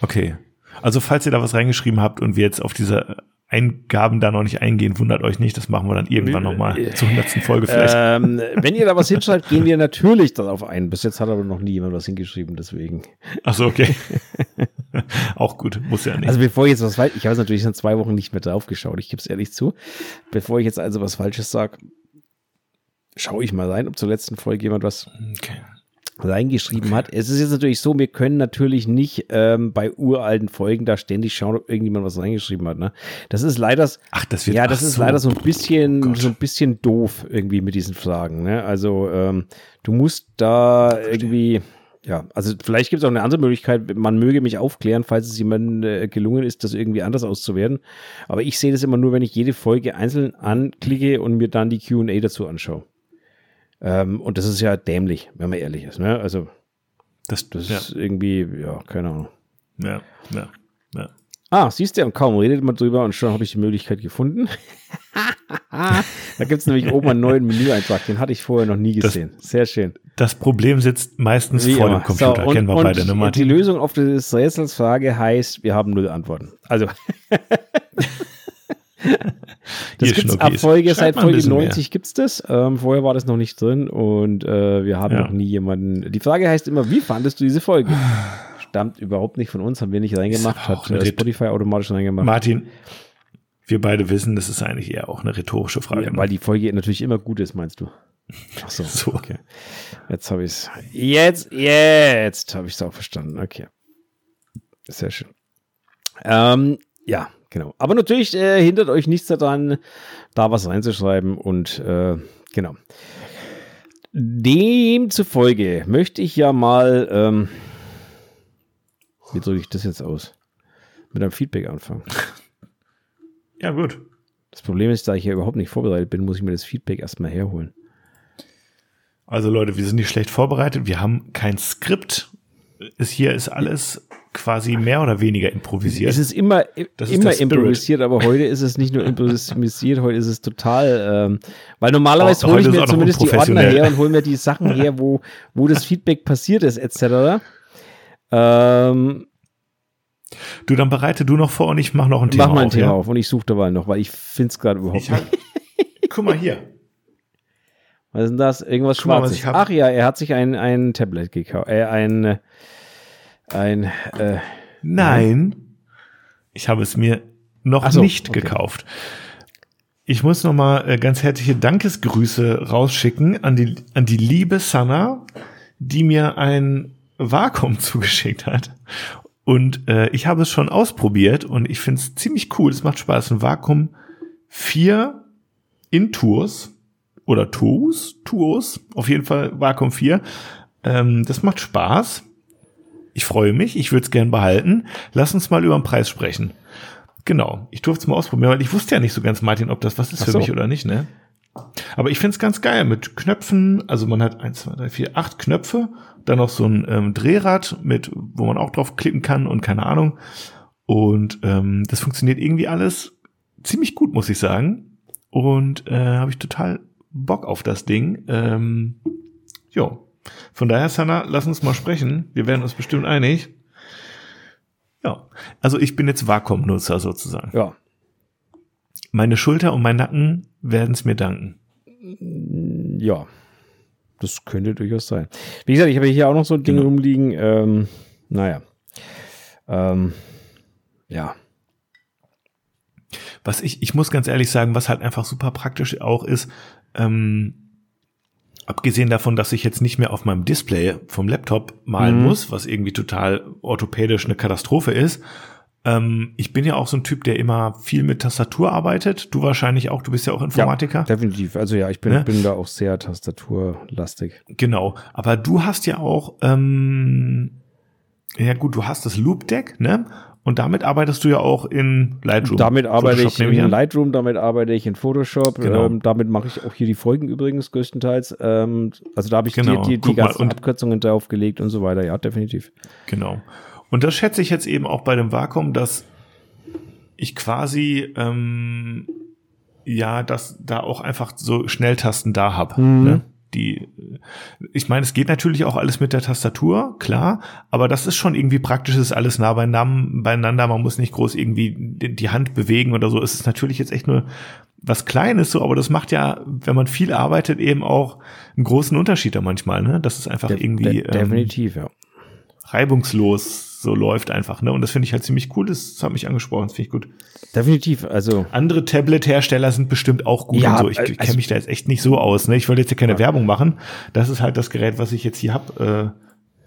Speaker 1: Okay. Also falls ihr da was reingeschrieben habt und wir jetzt auf diese Eingaben da noch nicht eingehen, wundert euch nicht, das machen wir dann irgendwann nochmal zur hundertsten Folge vielleicht.
Speaker 2: Ähm, wenn ihr da was hinschreibt, gehen wir natürlich darauf ein. Bis jetzt hat aber noch nie jemand was hingeschrieben, deswegen.
Speaker 1: Ach so, okay. Auch gut, muss ja nicht.
Speaker 2: Also bevor ich jetzt was falsch, ich habe es natürlich in zwei Wochen nicht mehr drauf geschaut, ich gebe es ehrlich zu. Bevor ich jetzt also was Falsches sage, schaue ich mal rein, ob zur letzten Folge jemand was
Speaker 1: okay.
Speaker 2: Reingeschrieben hat. Es ist jetzt natürlich so, wir können natürlich nicht ähm, bei uralten Folgen da ständig schauen, ob irgendjemand was reingeschrieben hat. Ne? Das ist leider,
Speaker 1: Ach, das wird
Speaker 2: ja, das ist
Speaker 1: so.
Speaker 2: leider so ein bisschen,
Speaker 1: Gott.
Speaker 2: so ein bisschen doof irgendwie mit diesen Fragen. Ne? Also ähm, du musst da irgendwie, ja, also vielleicht gibt es auch eine andere Möglichkeit. Man möge mich aufklären, falls es jemandem äh, gelungen ist, das irgendwie anders auszuwerten. Aber ich sehe das immer nur, wenn ich jede Folge einzeln anklicke und mir dann die Q&A dazu anschaue. Ähm, und das ist ja dämlich, wenn man ehrlich ist. Ne? Also
Speaker 1: Das,
Speaker 2: das
Speaker 1: ja,
Speaker 2: ist irgendwie, ja, keine Ahnung.
Speaker 1: ja, ja, ja.
Speaker 2: Ah, siehst du, und kaum redet man drüber und schon habe ich die Möglichkeit gefunden. da gibt es nämlich oben einen neuen Menüeintrag, den hatte ich vorher noch nie
Speaker 1: Das-
Speaker 2: gesehen. Sehr schön.
Speaker 1: Das Problem sitzt meistens
Speaker 2: Wie
Speaker 1: vor
Speaker 2: immer.
Speaker 1: dem Computer,
Speaker 2: So, und,
Speaker 1: kennen wir
Speaker 2: und
Speaker 1: beide, ne,
Speaker 2: Die
Speaker 1: Martin?
Speaker 2: Lösung auf des Rätsels Frage heißt, wir haben null Antworten. Also, das gibt's ab. Folge, seit Folge
Speaker 1: bisschen mehr.
Speaker 2: 90 gibt's das. Ähm, vorher war das noch nicht drin und äh, wir haben
Speaker 1: Ja.
Speaker 2: noch nie jemanden. Die Frage heißt immer, wie fandest du diese Folge? verdammt überhaupt nicht von uns, haben wir nicht reingemacht, hat äh, Spotify automatisch reingemacht.
Speaker 1: Martin, wir beide wissen, das ist eigentlich eher auch eine rhetorische Frage.
Speaker 2: Ja, weil die Folge natürlich immer gut ist, meinst du? Ach so,
Speaker 1: So.
Speaker 2: okay. Jetzt habe ich es. Jetzt, jetzt habe ich es auch verstanden. Okay. Sehr schön. Ähm, ja, genau. Aber natürlich äh, hindert euch nichts daran, da was reinzuschreiben und äh, genau. Demzufolge möchte ich ja mal, ähm, wie drücke ich das jetzt aus? Mit einem Feedback anfangen.
Speaker 1: ja, gut.
Speaker 2: Das Problem ist, da ich ja überhaupt nicht vorbereitet bin, muss ich mir das Feedback erstmal herholen.
Speaker 1: Also Leute, wir sind nicht schlecht vorbereitet. Wir haben kein Skript. Es hier ist alles quasi mehr oder weniger improvisiert.
Speaker 2: Es ist immer,
Speaker 1: Das ist
Speaker 2: immer
Speaker 1: Spirit.
Speaker 2: improvisiert, aber heute ist es nicht nur improvisiert, heute ist es total, ähm, weil normalerweise
Speaker 1: Oh,
Speaker 2: hole ich
Speaker 1: ist
Speaker 2: mir zumindest die Ordner her und hole mir die Sachen her, wo, wo das Feedback passiert ist, etc. Ähm,
Speaker 1: du, dann bereite du noch vor und ich mache noch ein Thema
Speaker 2: mach mal ein
Speaker 1: auf,
Speaker 2: Thema
Speaker 1: ja?
Speaker 2: auf und ich suche dabei noch, weil ich finde es gerade überhaupt
Speaker 1: hab,
Speaker 2: nicht.
Speaker 1: guck mal hier.
Speaker 2: Was ist denn das? Irgendwas
Speaker 1: Guck
Speaker 2: Schwarzes. Ach ja, er hat sich ein, ein Tablet gekauft, äh, ein, äh, ein, äh,
Speaker 1: Nein, ich habe es mir noch
Speaker 2: so,
Speaker 1: nicht
Speaker 2: okay.
Speaker 1: gekauft. Ich muss noch mal äh, ganz herzliche Dankesgrüße rausschicken an die, an die liebe Sanna, die mir ein Vakuum zugeschickt hat. Und äh, ich habe es schon ausprobiert und ich finde es ziemlich cool. Es macht Spaß. Ein Vakuum 4 in Tours oder Tours, Tours, auf jeden Fall Vakuum 4. Ähm, das macht Spaß. Ich freue mich, ich würde es gern behalten. Lass uns mal über den Preis sprechen. Genau, ich durfte es mal ausprobieren, weil ich wusste ja nicht so ganz, Martin, ob das was ist
Speaker 2: Ach
Speaker 1: für
Speaker 2: so.
Speaker 1: mich oder nicht, ne? Aber ich find's ganz geil mit Knöpfen. Also man hat eins, zwei, drei, vier, acht Knöpfe, dann noch so ein ähm, Drehrad mit, wo man auch drauf klicken kann und keine Ahnung. Und ähm, das funktioniert irgendwie alles ziemlich gut, muss ich sagen. Und äh, habe ich total Bock auf das Ding. Ähm, jo. Von daher, Sanna, lass uns mal sprechen. Wir werden uns bestimmt einig. Ja, also ich bin jetzt Vakuumnutzer sozusagen.
Speaker 2: ja.
Speaker 1: Meine Schulter und mein Nacken werden es mir danken.
Speaker 2: Ja, das könnte durchaus sein. Wie gesagt, ich habe hier auch noch so ein Ding
Speaker 1: Genau.
Speaker 2: rumliegen. Ähm, naja. Ähm, ja.
Speaker 1: Was ich, ich muss ganz ehrlich sagen, was halt einfach super praktisch auch ist, ähm, abgesehen davon, dass ich jetzt nicht mehr auf meinem Display vom Laptop malen
Speaker 2: Mhm.
Speaker 1: muss, was irgendwie total orthopädisch eine Katastrophe ist. Ähm, ich bin ja auch so ein Typ, der immer viel mit Tastatur arbeitet. Du wahrscheinlich auch, du bist ja auch Informatiker.
Speaker 2: Ja, definitiv. Also ja, ich bin,
Speaker 1: Ne?
Speaker 2: bin da auch sehr tastaturlastig.
Speaker 1: Genau, aber du hast ja auch, ähm, ja gut, du hast das Loop Deck, ne? Und damit arbeitest du ja auch in Lightroom.
Speaker 2: Damit arbeite
Speaker 1: Photoshop
Speaker 2: ich in. Lightroom, damit arbeite ich in Photoshop.
Speaker 1: Genau.
Speaker 2: Ähm, damit mache ich auch hier die Folgen übrigens größtenteils. Ähm, also da habe ich
Speaker 1: Genau.
Speaker 2: die, die, die ganzen
Speaker 1: und-
Speaker 2: Abkürzungen draufgelegt und so weiter. Ja, definitiv.
Speaker 1: Genau. Und das schätze ich jetzt eben auch bei dem Vakuum, dass ich quasi ähm, ja, dass da auch einfach so Schnelltasten da hab.
Speaker 2: Mhm.
Speaker 1: Ne? Die, ich meine, es geht natürlich auch alles mit der Tastatur, klar, aber das ist schon irgendwie praktisch, es ist alles nah beieinander. Man muss nicht groß irgendwie die Hand bewegen oder so. Es ist natürlich jetzt echt nur was Kleines so, aber das macht ja, wenn man viel arbeitet, eben auch einen großen Unterschied da manchmal, ne? Das ist einfach
Speaker 2: De-
Speaker 1: irgendwie
Speaker 2: de- definitiv, ja.
Speaker 1: ähm, reibungslos so läuft einfach, ne? Und das finde ich halt ziemlich cool. Das hat mich angesprochen, das finde ich gut.
Speaker 2: Definitiv. Also
Speaker 1: Andere Tablet-Hersteller sind bestimmt auch gut
Speaker 2: Ja,
Speaker 1: und so. Ich,
Speaker 2: äh,
Speaker 1: ich
Speaker 2: also-
Speaker 1: kenne mich da jetzt echt nicht so aus. Ne? Ich wollte jetzt hier keine Werbung machen. Das ist halt das Gerät, was ich jetzt hier hab. Äh,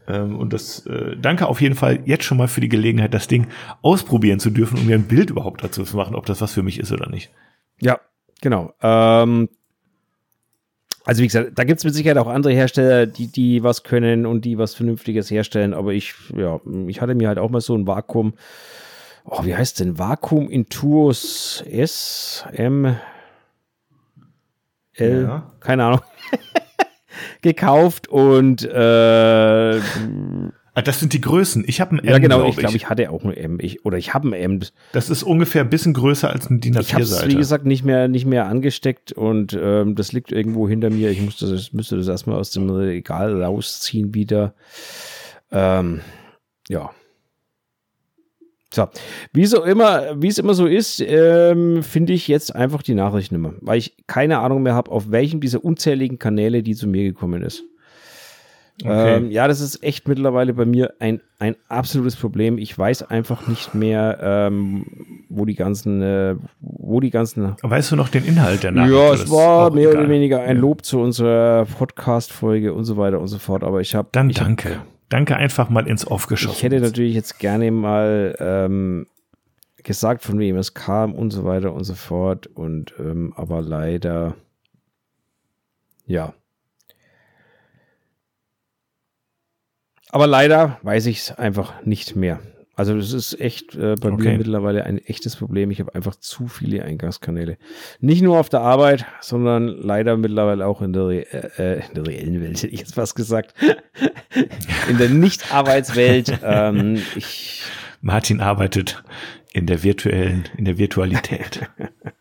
Speaker 1: ähm, und das äh, danke auf jeden Fall jetzt schon mal für die Gelegenheit, das Ding ausprobieren zu dürfen, um mir ein Bild überhaupt dazu zu machen, ob das was für mich ist oder nicht.
Speaker 2: Ja, genau. Ähm, also wie gesagt, da gibt es mit Sicherheit auch andere Hersteller, die, die was können und die was Vernünftiges herstellen, aber ich, ja, ich hatte mir halt auch mal so ein Vakuum, oh, wie heißt denn? Vakuum Intuos S, M, L,
Speaker 1: Ja.
Speaker 2: keine Ahnung, gekauft und äh,
Speaker 1: Ah, das sind die Größen. Ich habe ein M,
Speaker 2: ja genau,
Speaker 1: glaub
Speaker 2: ich glaube, ich hatte auch ein M, ich, oder ich habe ein M,
Speaker 1: Das ist ungefähr ein bisschen größer als ein DIN
Speaker 2: Ich habe es,
Speaker 1: A4-Seite.
Speaker 2: wie gesagt, nicht mehr, nicht mehr angesteckt und ähm, das liegt irgendwo hinter mir. Ich das, müsste das erstmal aus dem Regal rausziehen wieder. Ähm, ja. So, wie so immer, wie es immer so ist, ähm, finde ich jetzt einfach die Nachrichtennummer, weil ich keine Ahnung mehr habe, auf welchem dieser unzähligen Kanäle die zu mir gekommen ist. Okay. Ähm, ja, das ist echt mittlerweile bei mir ein, ein absolutes Problem. Ich weiß einfach nicht mehr, ähm, wo die ganzen, äh, wo die ganzen.
Speaker 1: Weißt du noch den Inhalt der Nachricht?
Speaker 2: Ja, es war mehr egal. oder weniger ein Lob zu unserer Podcast-Folge und so weiter und so fort. Aber ich habe.
Speaker 1: Dann danke. Hab, danke einfach mal ins Off geschossen.
Speaker 2: Ich hätte natürlich jetzt gerne mal ähm, gesagt, von wem es kam und so weiter und so fort. Und ähm, aber leider, ja. Aber leider weiß ich es einfach nicht mehr. Also das ist echt äh, bei okay. mir mittlerweile ein echtes Problem. Ich habe einfach zu viele Eingangskanäle. Nicht nur auf der Arbeit, sondern leider mittlerweile auch in der, äh, in der reellen Welt, hätte ich jetzt fast gesagt. in der Nicht-Arbeitswelt. ähm,
Speaker 1: Martin arbeitet in der virtuellen, in der Virtualität.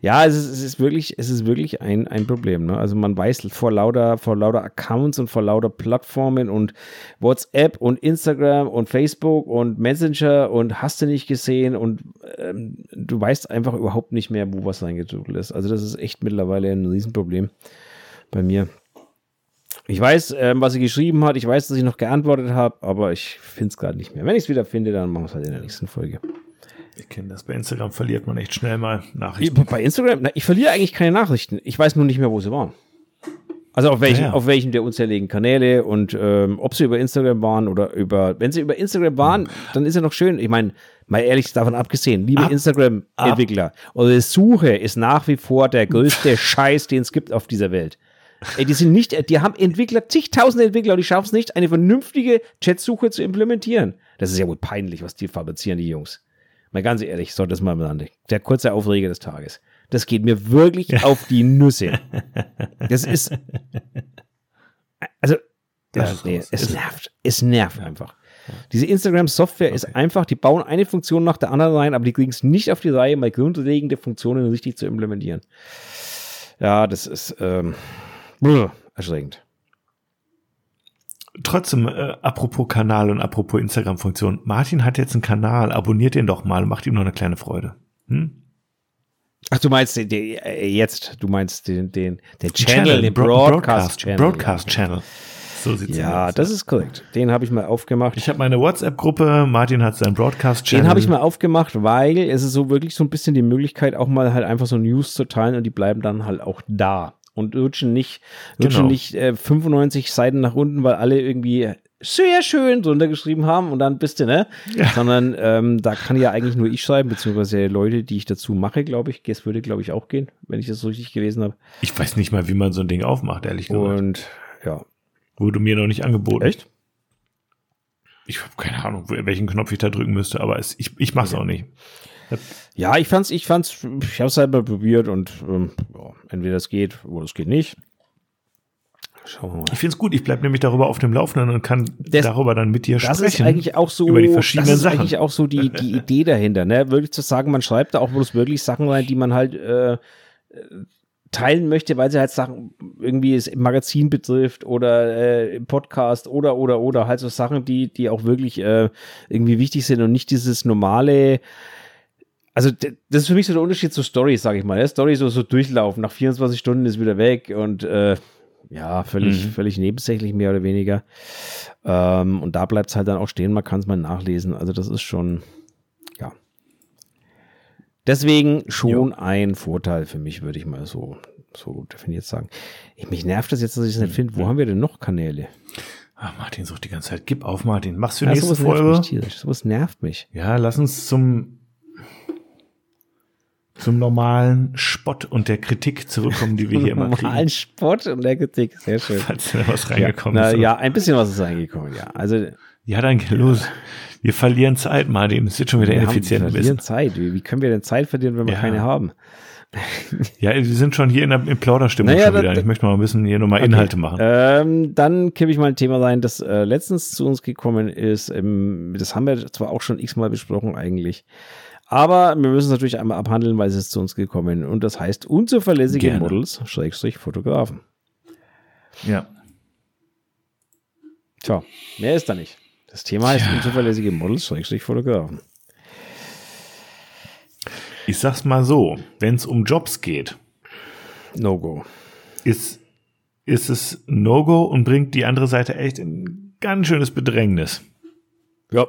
Speaker 2: Ja, es ist, es ist wirklich, es ist wirklich ein, ein Problem. Ne? Also man weiß vor lauter, vor lauter Accounts und vor lauter Plattformen und WhatsApp und Instagram und Facebook und Messenger und hast du nicht gesehen und ähm, du weißt einfach überhaupt nicht mehr, wo was reingedrückt ist. Also das ist echt mittlerweile ein Riesenproblem bei mir. Ich weiß, ähm, was sie geschrieben hat. Ich weiß, dass ich noch geantwortet habe, aber ich finde es gerade nicht mehr. Wenn ich es wieder finde, dann machen wir es halt in der nächsten Folge.
Speaker 1: Wir kennen das. Bei Instagram verliert man echt schnell mal Nachrichten.
Speaker 2: Bei Instagram? Na, ich verliere eigentlich keine Nachrichten. Ich weiß nur nicht mehr, wo sie waren. Also auf welchen, ja, ja. auf welchen der unzähligen Kanäle und ähm, ob sie über Instagram waren oder über, wenn sie über Instagram waren, dann ist ja noch schön. Ich meine, mal ehrlich davon abgesehen, liebe Instagram-Entwickler, eure Suche ist nach wie vor der größte Scheiß, den es gibt auf dieser Welt. Ey, die sind nicht, die haben Entwickler, zigtausende Entwickler und die schaffen es nicht, eine vernünftige Chatsuche zu implementieren. Das ist ja wohl peinlich, was die fabrizieren, die Jungs. Mal ganz ehrlich, so das mal miteinander. Der kurze Aufreger des Tages. Das geht mir wirklich auf die Nüsse. Das ist. Also, das, nee, es nervt. Es nervt einfach. Diese Instagram-Software okay. ist einfach, die bauen eine Funktion nach der anderen rein, aber die kriegen es nicht auf die Reihe, mal grundlegende Funktionen richtig zu implementieren. Ja, das ist ähm, erschreckend.
Speaker 1: Trotzdem, äh, apropos Kanal und apropos Instagram-Funktion. Martin hat jetzt einen Kanal, abonniert den doch mal und macht ihm noch eine kleine Freude. Hm?
Speaker 2: Ach, du meinst den, den, äh, jetzt, du meinst den, den, den Channel, Channel den Broadcast, Channel.
Speaker 1: Broadcast Channel.
Speaker 2: So sieht's ja, aus. das ist korrekt. Den habe ich mal aufgemacht.
Speaker 1: Ich habe meine WhatsApp-Gruppe, Martin hat seinen Broadcast-Channel.
Speaker 2: Den habe ich mal aufgemacht, weil es ist so wirklich so ein bisschen die Möglichkeit, auch mal halt einfach so News zu teilen und die bleiben dann halt auch da und rutschen nicht, rutschen genau. nicht äh, 95 Seiten nach unten, weil alle irgendwie sehr schön drunter geschrieben haben und dann bist du, ne? Ja. Sondern ähm, da kann ja eigentlich nur ich schreiben, beziehungsweise Leute, die ich dazu mache, glaube ich. Das würde, glaube ich, auch gehen, wenn ich das so richtig gelesen habe.
Speaker 1: Ich weiß nicht mal, wie man so ein Ding aufmacht, ehrlich
Speaker 2: gesagt. Und ja.
Speaker 1: Wurde mir noch nicht angeboten.
Speaker 2: Echt?
Speaker 1: Ich habe keine Ahnung, welchen Knopf ich da drücken müsste, aber es, ich, ich mache es okay. auch nicht.
Speaker 2: Ja, ich fand's, ich fand's, ich habe es halt mal probiert und ähm, ja, entweder es geht oder es geht nicht.
Speaker 1: Schauen wir mal. Ich finde es gut, ich bleibe nämlich darüber auf dem Laufenden und kann das, darüber dann mit dir
Speaker 2: das
Speaker 1: sprechen.
Speaker 2: Das ist eigentlich auch so,
Speaker 1: über die verschiedenen das ist
Speaker 2: Sachen. eigentlich auch so die, die Idee dahinter, ne? Wirklich zu sagen, man schreibt da auch bloß wirklich Sachen rein, die man halt äh, teilen möchte, weil sie halt Sachen irgendwie es im Magazin betrifft oder äh, im Podcast oder oder oder halt so Sachen, die die auch wirklich äh, irgendwie wichtig sind und nicht dieses normale also das ist für mich so der Unterschied zur Story, sage ich mal. Ja? Story so, so durchlaufen, nach 24 Stunden ist wieder weg und äh, ja, völlig, mhm. völlig nebensächlich mehr oder weniger. Ähm, und da bleibt es halt dann auch stehen, man kann es mal nachlesen. Also das ist schon, ja. Deswegen schon jo. ein Vorteil für mich, würde ich mal so, so definiert sagen. Ich, mich nervt das jetzt, dass ich es nicht mhm. finde. Wo haben wir denn noch Kanäle?
Speaker 1: Ach, Martin sucht die ganze Zeit. Gib auf, Martin. Machst du ja, nächste sowas Folge? Nervt
Speaker 2: mich sowas nervt mich.
Speaker 1: Ja, lass uns zum zum normalen Spott und der Kritik zurückkommen, die wir hier immer kriegen. Normalen
Speaker 2: Spott und der Kritik, sehr schön.
Speaker 1: Falls da was reingekommen
Speaker 2: ja, ist. Na, ja, ein bisschen was ist reingekommen, ja. Also,
Speaker 1: ja, dann geh los. Wir verlieren Zeit, Martin. Es wird schon wieder wir ineffizient.
Speaker 2: wir verlieren Zeit. Wie, wie, können wir denn Zeit verlieren, wenn wir ja. keine haben?
Speaker 1: Ja, wir sind schon hier in der in Plauderstimmung naja, schon wieder. Ich möchte mal ein bisschen hier nochmal okay. Inhalte machen.
Speaker 2: Ähm, dann kippe ich mal ein Thema rein, das äh, letztens zu uns gekommen ist. Ähm, das haben wir zwar auch schon x-mal besprochen eigentlich. Aber wir müssen es natürlich einmal abhandeln, weil es ist zu uns gekommen. Und das heißt unzuverlässige Gerne. Models, Schrägstrich Fotografen.
Speaker 1: Ja.
Speaker 2: Tja, mehr ist da nicht. Das Thema heißt ja. unzuverlässige Models, Schrägstrich Fotografen.
Speaker 1: Ich sag's mal so, wenn es um Jobs geht.
Speaker 2: No go.
Speaker 1: Ist ist es No-Go und bringt die andere Seite echt in ganz schönes Bedrängnis.
Speaker 2: Ja.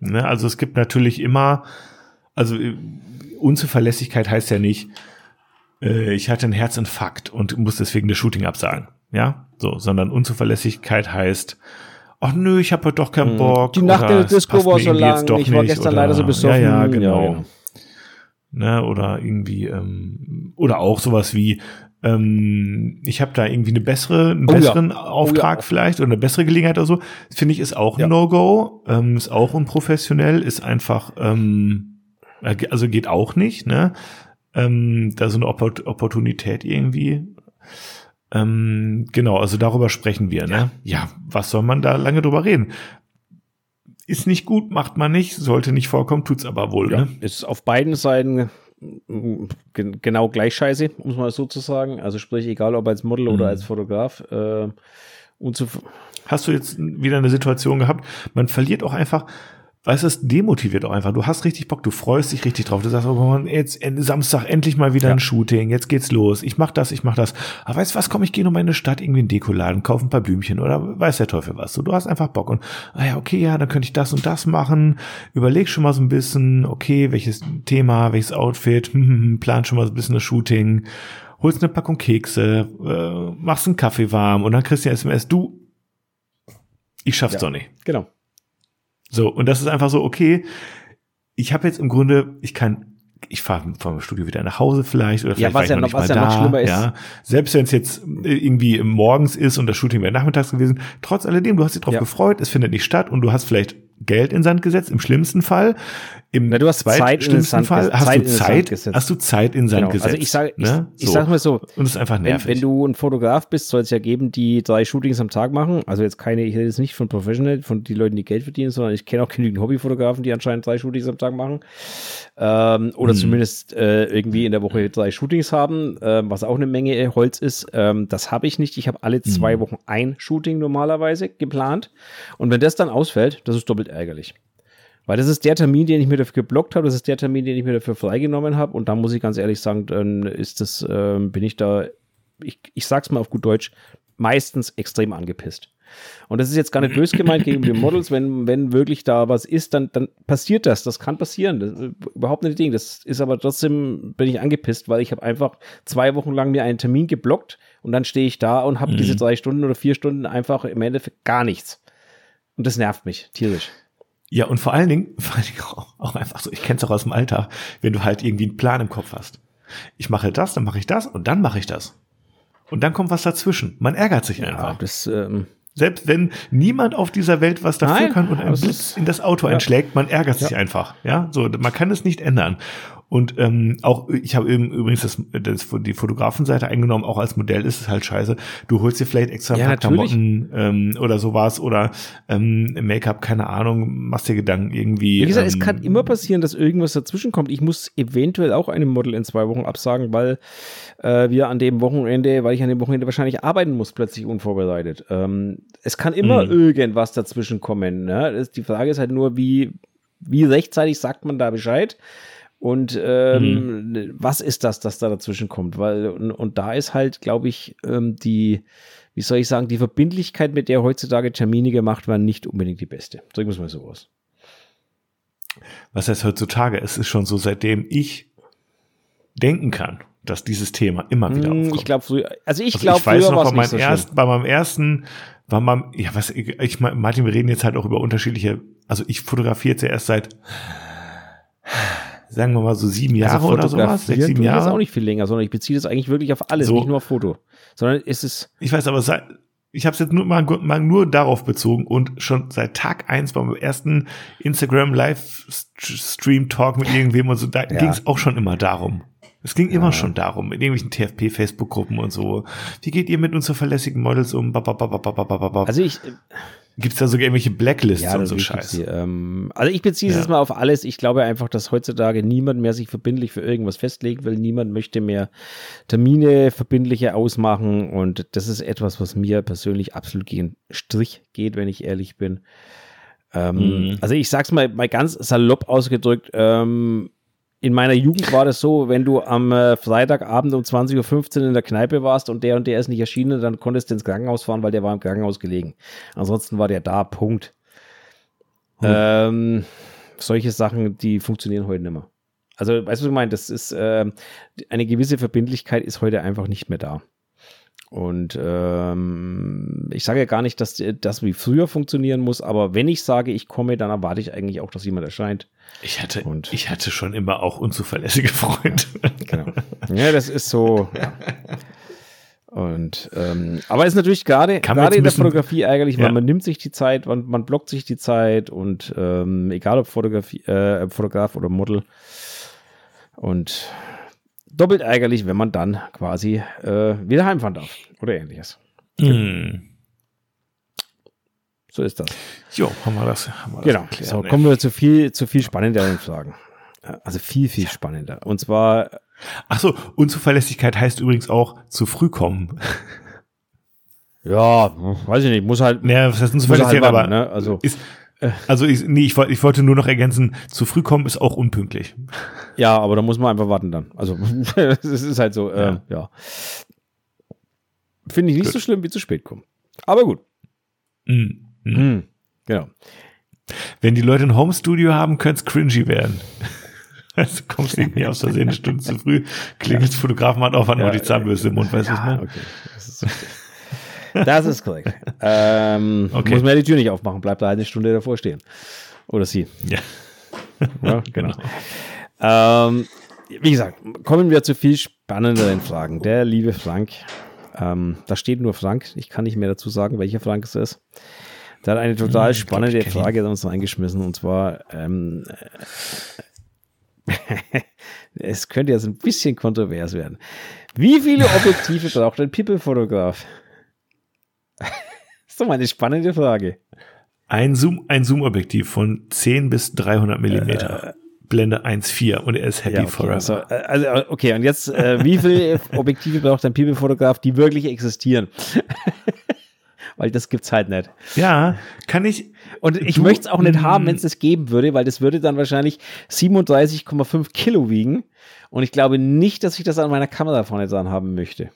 Speaker 1: Ne, also es gibt natürlich immer, also äh, Unzuverlässigkeit heißt ja nicht, äh, ich hatte einen Herzinfarkt und muss deswegen das Shooting absagen. Ja, so, sondern Unzuverlässigkeit heißt, ach nö, ich habe heute doch keinen hm. Bock.
Speaker 2: Die Nacht der Disco war so lang, ich war gestern oder, leider so besoffen.
Speaker 1: Ja, ja, genau. Ja, genau. Ne, oder irgendwie, ähm, oder auch sowas wie, ähm, ich habe da irgendwie eine bessere, einen oh, besseren ja. Auftrag oh, ja. vielleicht oder eine bessere Gelegenheit oder so. Finde ich ist auch ein No-Go, ähm, ist auch unprofessionell, ist einfach, ähm, äh, also geht auch nicht, ne? Ähm, da so eine Oppor Opportunität irgendwie. Ähm, genau, also darüber sprechen wir, ne? Ja, was soll man da lange drüber reden? Ist nicht gut, macht man nicht, sollte nicht vorkommen, tut's aber wohl, ja, ne?
Speaker 2: Ist auf beiden Seiten genau gleich scheiße, muss man so zu sagen. Also sprich, egal ob als Model mhm. oder als Fotograf. Äh,
Speaker 1: Hast du jetzt wieder eine Situation gehabt, man verliert auch einfach, weißt du, es demotiviert auch einfach. Du hast richtig Bock, du freust dich richtig drauf. Du sagst, oh, jetzt Samstag endlich mal wieder ja. ein Shooting, jetzt geht's los. Ich mach das, ich mach das. Aber weißt du was, komm, ich gehe noch mal in eine Stadt, irgendwie in Dekoladen, kauf ein paar Blümchen oder weiß der Teufel was. So, du hast einfach Bock und, ah ja, okay, ja, dann könnte ich das und das machen. Überleg schon mal so ein bisschen, okay, welches Thema, welches Outfit, hm, hm, hm, plan schon mal so ein bisschen das Shooting, holst eine Packung Kekse, äh, machst einen Kaffee warm und dann kriegst du ja SMS, du, ich schaff's ja, doch nicht.
Speaker 2: Genau.
Speaker 1: So, und das ist einfach so, okay, ich habe jetzt im Grunde, ich kann ich fahre vom Studio wieder nach Hause vielleicht oder vielleicht ja, was
Speaker 2: ja
Speaker 1: noch,
Speaker 2: was ja noch schlimmer ist.
Speaker 1: Ja, selbst wenn es jetzt irgendwie morgens ist und das Shooting wäre nachmittags gewesen, trotz alledem, du hast dich drauf ja. gefreut, es findet nicht statt und du hast vielleicht Geld in Sand gesetzt, im schlimmsten Fall. Im
Speaker 2: Na, du hast Zeit in Sand Fall
Speaker 1: hast Zeit du Zeit, hast du Zeit in Sand genau.
Speaker 2: gesetzt. Also ich sage
Speaker 1: ne?
Speaker 2: ich, ich sag mal so,
Speaker 1: und es ist einfach nervig.
Speaker 2: Wenn, wenn du ein Fotograf bist, soll es ja geben, die drei Shootings am Tag machen. Also jetzt keine, ich rede jetzt nicht von Professional, von die Leuten, die Geld verdienen, sondern ich kenne auch genügend Hobbyfotografen, die anscheinend drei Shootings am Tag machen. Ähm, oder hm. zumindest äh, irgendwie in der Woche drei Shootings haben, äh, was auch eine Menge Holz ist. Ähm, das habe ich nicht. Ich habe alle zwei hm. Wochen ein Shooting normalerweise geplant. Und wenn das dann ausfällt, das ist doppelt ärgerlich. Weil das ist der Termin, den ich mir dafür geblockt habe, das ist der Termin, den ich mir dafür freigenommen habe. Und da muss ich ganz ehrlich sagen, dann ist das, äh, bin ich da, ich, ich sag's mal auf gut Deutsch, meistens extrem angepisst. Und das ist jetzt gar nicht böse gemeint gegenüber den Models, wenn, wenn wirklich da was ist, dann, dann passiert das. Das kann passieren. Das ist überhaupt nicht Ding. Das ist aber trotzdem, bin ich angepisst, weil ich habe einfach zwei Wochen lang mir einen Termin geblockt und dann stehe ich da und habe mhm. diese drei Stunden oder vier Stunden einfach im Endeffekt gar nichts. Und das nervt mich tierisch.
Speaker 1: Ja, und vor allen Dingen, vor allen Dingen auch, auch einfach so, ich kenn's auch aus dem Alltag, wenn du halt irgendwie einen Plan im Kopf hast. Ich mache das, dann mache ich das und dann mache ich das. Und dann kommt was dazwischen. Man ärgert sich einfach. Ja,
Speaker 2: das, ähm
Speaker 1: Selbst wenn niemand auf dieser Welt was dafür Nein, kann und ein Blitz in das Auto ja. einschlägt, man ärgert sich einfach. Ja, so, man kann es nicht ändern. Und ähm, auch, ich habe übrigens das, das, die Fotografenseite eingenommen, auch als Modell ist es halt scheiße. Du holst dir vielleicht extra ein ja, paar Klamotten ähm, oder sowas oder ähm, Make-up, keine Ahnung, machst dir Gedanken irgendwie.
Speaker 2: Wie gesagt,
Speaker 1: ähm,
Speaker 2: es kann immer passieren, dass irgendwas dazwischen kommt. Ich muss eventuell auch einem Model in zwei Wochen absagen, weil äh, wir an dem Wochenende, weil ich an dem Wochenende wahrscheinlich arbeiten muss, plötzlich unvorbereitet. Ähm, es kann immer mhm. irgendwas dazwischen kommen. Ne? Das, die Frage ist halt nur, wie, wie rechtzeitig sagt man da Bescheid? Und ähm, mhm. was ist das, das da dazwischen kommt? Weil, und, und da ist halt, glaube ich, ähm, die, wie soll ich sagen, die Verbindlichkeit, mit der heutzutage Termine gemacht werden, nicht unbedingt die beste. Drücken wir es mal so aus.
Speaker 1: Was heißt heutzutage? Es ist schon so, seitdem ich denken kann, dass dieses Thema immer wieder
Speaker 2: hm, aufkommt. Ich glaube, früher, also ich also glaube, früher
Speaker 1: weiß noch, bei, meinem so erst, bei meinem ersten, war man, ja, was, ich, ich, Martin, wir reden jetzt halt auch über unterschiedliche, also ich fotografiere jetzt ja erst seit sagen wir mal so sieben also Jahre also oder sowas, sechs, sieben Jahre. Das
Speaker 2: ist auch nicht viel länger, sondern ich beziehe das eigentlich wirklich auf alles, so. nicht nur auf Foto. Sondern ist es.
Speaker 1: Ich weiß, aber ich habe es jetzt nur mal, mal, nur darauf bezogen und schon seit Tag eins beim ersten Instagram Livestream Talk mit irgendwem und so, da ja. ging es auch schon immer darum. Es ging immer schon darum, in irgendwelchen TFP-Facebook-Gruppen und so. Wie geht ihr mit unseren verlässigen Models um?
Speaker 2: Also ich,
Speaker 1: Gibt es da sogar irgendwelche Blacklists ja, und so Scheiß?
Speaker 2: Ähm, also ich beziehe es ja. mal auf alles. Ich glaube einfach, dass heutzutage niemand mehr sich verbindlich für irgendwas festlegen will. Niemand möchte mehr Termine verbindlicher ausmachen. Und das ist etwas, was mir persönlich absolut gegen Strich geht, wenn ich ehrlich bin. Ähm, mhm. Also ich sag's mal, mal ganz salopp ausgedrückt, ähm, in meiner Jugend war das so, wenn du am äh, Freitagabend um 20.15 Uhr in der Kneipe warst und der und der ist nicht erschienen, dann konntest du ins Krankenhaus fahren, weil der war im Krankenhaus gelegen. Ansonsten war der da, Punkt. Hm. Ähm, solche Sachen, die funktionieren heute nicht mehr. Also, weißt du, was ich meine? Das ist, äh, eine gewisse Verbindlichkeit ist heute einfach nicht mehr da. Und ähm, ich sage ja gar nicht, dass das wie früher funktionieren muss, aber wenn ich sage, ich komme, dann erwarte ich eigentlich auch, dass jemand erscheint.
Speaker 1: Ich hatte, und ich hatte schon immer auch unzuverlässige Freunde.
Speaker 2: Genau. Ja, das ist so. Ja. Und ähm, aber ist natürlich gerade gerade in der Fotografie ärgerlich, ja. weil man nimmt sich die Zeit, man, man blockt sich die Zeit und ähm, egal ob Fotografie, äh, Fotograf oder Model. Und doppelt ärgerlich, wenn man dann quasi äh, wieder heimfahren darf oder ähnliches. Mm. So ist das.
Speaker 1: Jo, haben wir das. Haben wir
Speaker 2: genau. Das so, kommen wir zu viel, zu viel spannenderen Fragen. Also viel, viel spannender. Und zwar.
Speaker 1: Ach so, Unzuverlässigkeit heißt übrigens auch zu früh kommen.
Speaker 2: Ja, weiß ich nicht, muss halt.
Speaker 1: Ja, was heißt Unzuverlässigkeit, halt aber ne? also ist, also ich, nee, ich, ich wollte nur noch ergänzen, zu früh kommen ist auch unpünktlich.
Speaker 2: Ja, aber da muss man einfach warten dann. Also es ist halt so, äh, ja. ja. Finde ich nicht gut. so schlimm wie zu spät kommen. Aber gut.
Speaker 1: Mm. Mm.
Speaker 2: Genau.
Speaker 1: Wenn die Leute ein Homestudio haben, könnte es cringy werden. Also kommst du nicht aus Versehen eine Stunde zu früh, klingelt ja. Fotograf hat auch ja, die Zahnbürste im Mund, weißt du ja, was okay. Das ist richtig.
Speaker 2: Das ist korrekt. ähm, okay. Muss man ja die Tür nicht aufmachen, bleibt da eine Stunde davor stehen. Oder sie.
Speaker 1: Ja. ja
Speaker 2: genau. Ähm, wie gesagt, kommen wir zu viel spannenderen Fragen. Der liebe Frank, ähm, da steht nur Frank, ich kann nicht mehr dazu sagen, welcher Frank es ist. Der hat eine total hm, spannende glaub, Frage uns reingeschmissen und zwar, ähm, es könnte jetzt ein bisschen kontrovers werden. Wie viele Objektive braucht ein People-Fotograf? Das ist doch mal eine spannende Frage.
Speaker 1: Ein Zoom, ein Zoom-Objektiv von 10 bis 300 Millimeter. Äh, Blende 1.4 und er ist happy ja, okay, forever.
Speaker 2: Also, äh, also, okay, und jetzt, äh, wie viele Objektive braucht ein People-Fotograf, die wirklich existieren? weil das gibt's halt nicht.
Speaker 1: Ja, kann ich.
Speaker 2: Und ich möchte es auch nicht haben, wenn es das geben würde, weil das würde dann wahrscheinlich 37,5 Kilo wiegen. Und ich glaube nicht, dass ich das an meiner Kamera vorne dran haben möchte.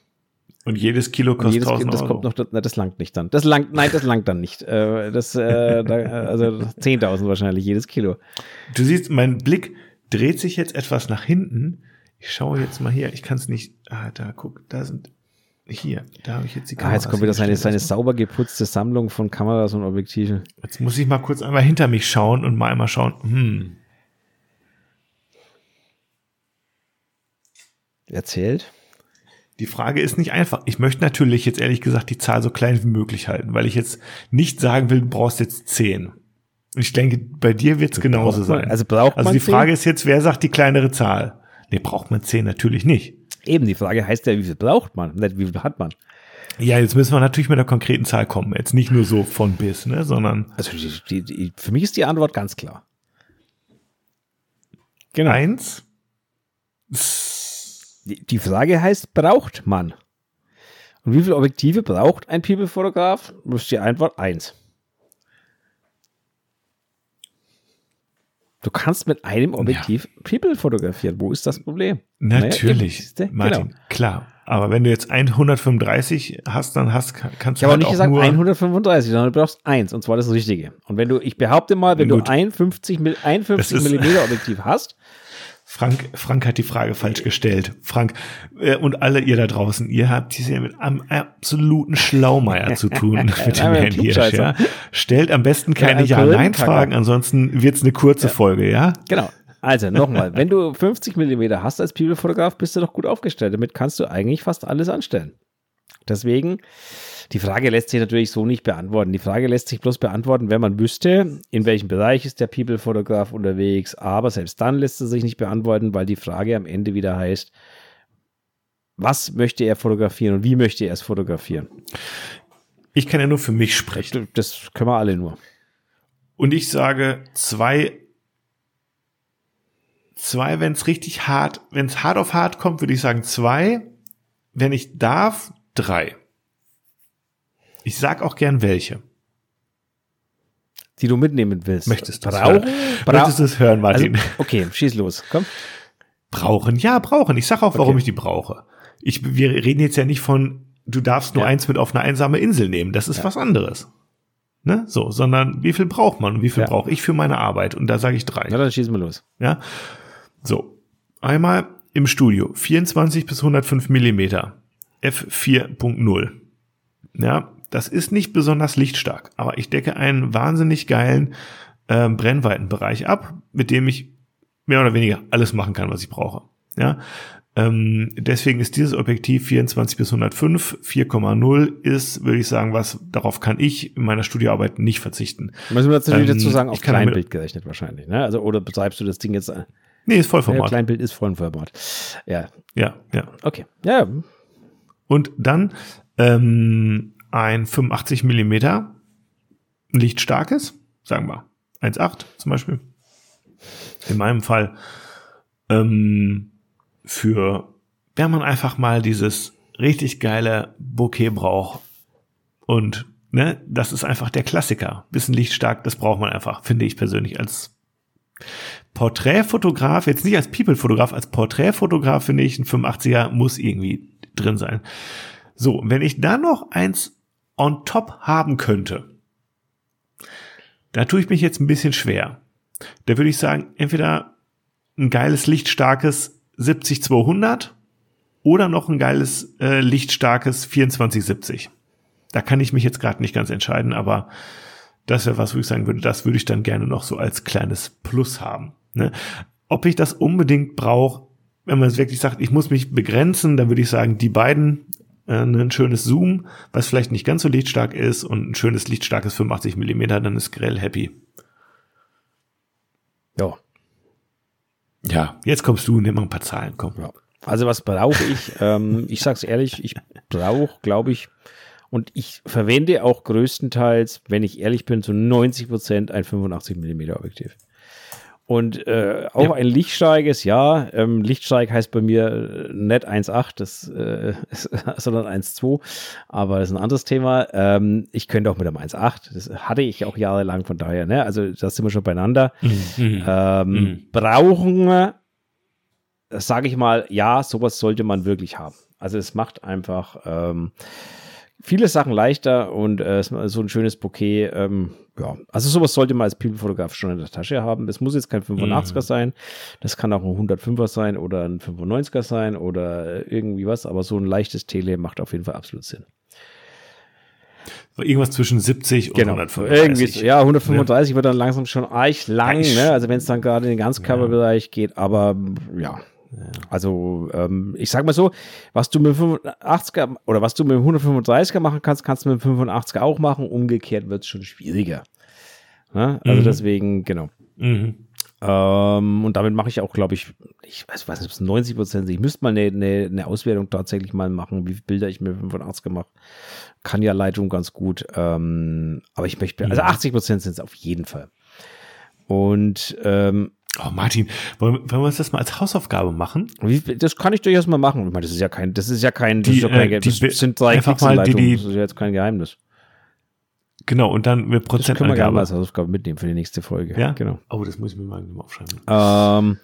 Speaker 1: Und jedes Kilo kostet jedes, 1000
Speaker 2: das kommt noch, na, das langt nicht dann. Das langt, nein, das langt dann nicht. Äh, das, äh, da, also 10.000 wahrscheinlich jedes Kilo.
Speaker 1: Du siehst, mein Blick dreht sich jetzt etwas nach hinten. Ich schaue jetzt mal hier. Ich kann es nicht. Ah, da guck, da sind hier. Da habe ich jetzt die
Speaker 2: Kamera. Ah, jetzt kommt wieder seine, seine sauber geputzte Sammlung von Kameras und Objektiven.
Speaker 1: Jetzt muss ich mal kurz einmal hinter mich schauen und mal einmal schauen. Hm.
Speaker 2: Erzählt.
Speaker 1: Die Frage ist nicht einfach. Ich möchte natürlich jetzt ehrlich gesagt die Zahl so klein wie möglich halten, weil ich jetzt nicht sagen will, du brauchst jetzt zehn. Ich denke, bei dir wird es genauso
Speaker 2: man,
Speaker 1: sein.
Speaker 2: Also braucht
Speaker 1: also
Speaker 2: man
Speaker 1: die Frage 10? ist jetzt, wer sagt die kleinere Zahl? Nee, braucht man zehn natürlich nicht.
Speaker 2: Eben, die Frage heißt ja, wie viel braucht man, nicht wie viel hat man.
Speaker 1: Ja, jetzt müssen wir natürlich mit einer konkreten Zahl kommen. Jetzt nicht nur so von bis, ne, sondern.
Speaker 2: Also die, die, für mich ist die Antwort ganz klar.
Speaker 1: Genau. Eins.
Speaker 2: Die Frage heißt, braucht man? Und wie viele Objektive braucht ein People-Fotograf? Das ist die Antwort eins. Du kannst mit einem Objektiv ja. People fotografieren. Wo ist das Problem?
Speaker 1: Natürlich, naja, Martin, genau. klar. Aber wenn du jetzt 135 hast, dann hast, kannst
Speaker 2: du. Ich habe halt nicht gesagt 135, sondern du brauchst eins, und zwar das Richtige. Und wenn du, ich behaupte mal, wenn Gut. du 51, 51 Millimeter Objektiv hast,
Speaker 1: Frank, Frank hat die Frage falsch gestellt. Frank äh, und alle ihr da draußen, ihr habt es ja mit einem absoluten Schlaumeier zu tun mit dem Handy. Ja. Stellt am besten keine Ja-Nein-Fragen, ansonsten wird's eine kurze ja. Folge, ja?
Speaker 2: Genau. Also nochmal, wenn du 50 Millimeter hast als People-Fotograf, bist du doch gut aufgestellt. Damit kannst du eigentlich fast alles anstellen. Deswegen die Frage lässt sich natürlich so nicht beantworten. Die Frage lässt sich bloß beantworten, wenn man wüsste, in welchem Bereich ist der People-Fotograf unterwegs. Aber selbst dann lässt es sich nicht beantworten, weil die Frage am Ende wieder heißt, was möchte er fotografieren und wie möchte er es fotografieren?
Speaker 1: Ich kann ja nur für mich sprechen.
Speaker 2: Das können wir alle nur.
Speaker 1: Und ich sage zwei, zwei, wenn es richtig hart, wenn es hart auf hart kommt, würde ich sagen zwei. Wenn ich darf, drei. Ich sag auch gern welche.
Speaker 2: Die du mitnehmen willst.
Speaker 1: Möchtest du es hören? Möchtest du es hören, Martin?
Speaker 2: Also, okay, schieß los. Komm.
Speaker 1: Brauchen, ja, brauchen. Ich sag auch, warum okay. ich die brauche. Ich, wir reden jetzt ja nicht von, du darfst nur ja. eins mit auf eine einsame Insel nehmen. Das ist ja. was anderes. Ne? So, sondern wie viel braucht man und wie viel ja. brauche ich für meine Arbeit? Und da sage ich drei.
Speaker 2: Ja, dann schießen wir los.
Speaker 1: Ja. So. Einmal im Studio 24 bis 105 Millimeter f4.0. Ja, das ist nicht besonders lichtstark, aber ich decke einen wahnsinnig geilen äh, Brennweitenbereich ab, mit dem ich mehr oder weniger alles machen kann, was ich brauche. Ja, ähm, deswegen ist dieses Objektiv 24 bis 105, 4,0 ist, würde ich sagen, was darauf kann ich in meiner Studioarbeit nicht verzichten.
Speaker 2: Müssen wir natürlich ähm, dazu sagen, auf Kleinbild gerechnet wahrscheinlich, ne? Also oder betreibst du das Ding jetzt?
Speaker 1: Nee, ist Vollformat. Ja,
Speaker 2: Kleinbild ist Vollformat. Ja.
Speaker 1: Ja, ja.
Speaker 2: Okay. Ja.
Speaker 1: Und dann ähm, ein 85 Millimeter lichtstarkes, sagen wir 1,8 zum Beispiel. In meinem Fall ähm, für, wenn man einfach mal dieses richtig geile Bouquet braucht und ne, das ist einfach der Klassiker. Bisschen lichtstark, das braucht man einfach, finde ich persönlich als Porträtfotograf, jetzt nicht als People-Fotograf, als Porträtfotograf finde ich, ein 85er muss irgendwie drin sein. So, wenn ich da noch eins on top haben könnte, da tue ich mich jetzt ein bisschen schwer. Da würde ich sagen, entweder ein geiles, lichtstarkes 70-200 oder noch ein geiles, äh, lichtstarkes 24-70. Da kann ich mich jetzt gerade nicht ganz entscheiden, aber das wäre was, wo ich sagen würde, das würde ich dann gerne noch so als kleines Plus haben. Ne? Ob ich das unbedingt brauche, wenn man es wirklich sagt, ich muss mich begrenzen, dann würde ich sagen, die beiden, ein schönes Zoom, was vielleicht nicht ganz so lichtstark ist und ein schönes lichtstarkes 85 Millimeter, dann ist Grell happy.
Speaker 2: Ja,
Speaker 1: ja, jetzt kommst du und nimm mal ein paar Zahlen, komm. Ja.
Speaker 2: Also was brauche ich? ähm, ich sag's ehrlich, ich brauche, glaube ich, und ich verwende auch größtenteils, wenn ich ehrlich bin, zu 90 Prozent ein 85 mm Objektiv. Und äh, auch ja. ein lichtsteiges, ja. Ähm, Lichtsteig heißt bei mir äh, nicht 1,8, das, äh, sondern 1,2. Aber das ist ein anderes Thema. Ähm, ich könnte auch mit einem 1,8. Das hatte ich auch jahrelang, von daher, ne? Also da sind wir schon beieinander. Mhm. mhm. Ähm, mhm. Brauchen wir, sage ich mal, ja, sowas sollte man wirklich haben. Also es macht einfach ähm, viele Sachen leichter und äh, so ein schönes Bouquet. Ähm, ja, also sowas sollte man als People-Fotograf schon in der Tasche haben. Es muss jetzt kein 85er mhm. sein, das kann auch ein 105er sein oder ein 95er sein oder irgendwie was, aber so ein leichtes Tele macht auf jeden Fall absolut Sinn.
Speaker 1: Irgendwas zwischen 70 und
Speaker 2: genau. 135. Irgendwie, ja, 135 ja. wird dann langsam schon arg lang, ne? also wenn es dann gerade in den Ganzkörperbereich ja. geht, aber ja, also ähm, ich sag mal so, was du mit 85er oder was du mit 135er machen kannst, kannst du mit 85er auch machen. Umgekehrt wird es schon schwieriger. Ne? Also mhm. deswegen, genau. Mhm. Ähm, und damit mache ich auch, glaube ich, ich weiß, weiß nicht, ob es 90 Prozent sind. Ich müsste mal eine, eine, eine, Auswertung tatsächlich mal machen, wie viele Bilder ich mit 85 gemacht Kann ja Lightroom ganz gut. Ähm, aber ich möchte, also 80 Prozent sind es auf jeden Fall. Und ähm,
Speaker 1: Oh, Martin, wollen, wollen wir uns das mal als Hausaufgabe machen?
Speaker 2: Wie, das kann ich durchaus mal machen. Ich meine, das ist ja kein, das ist ja kein, das,
Speaker 1: die, ist ja kein,
Speaker 2: äh, das sind drei
Speaker 1: einfach mal die, die,
Speaker 2: das ist ja jetzt kein Geheimnis.
Speaker 1: Genau, und dann mit Prozentangabe. Das können wir
Speaker 2: gerne mal als Hausaufgabe mitnehmen für die nächste Folge.
Speaker 1: Ja?
Speaker 2: Genau.
Speaker 1: Oh, das muss ich mir mal aufschreiben.
Speaker 2: Ähm,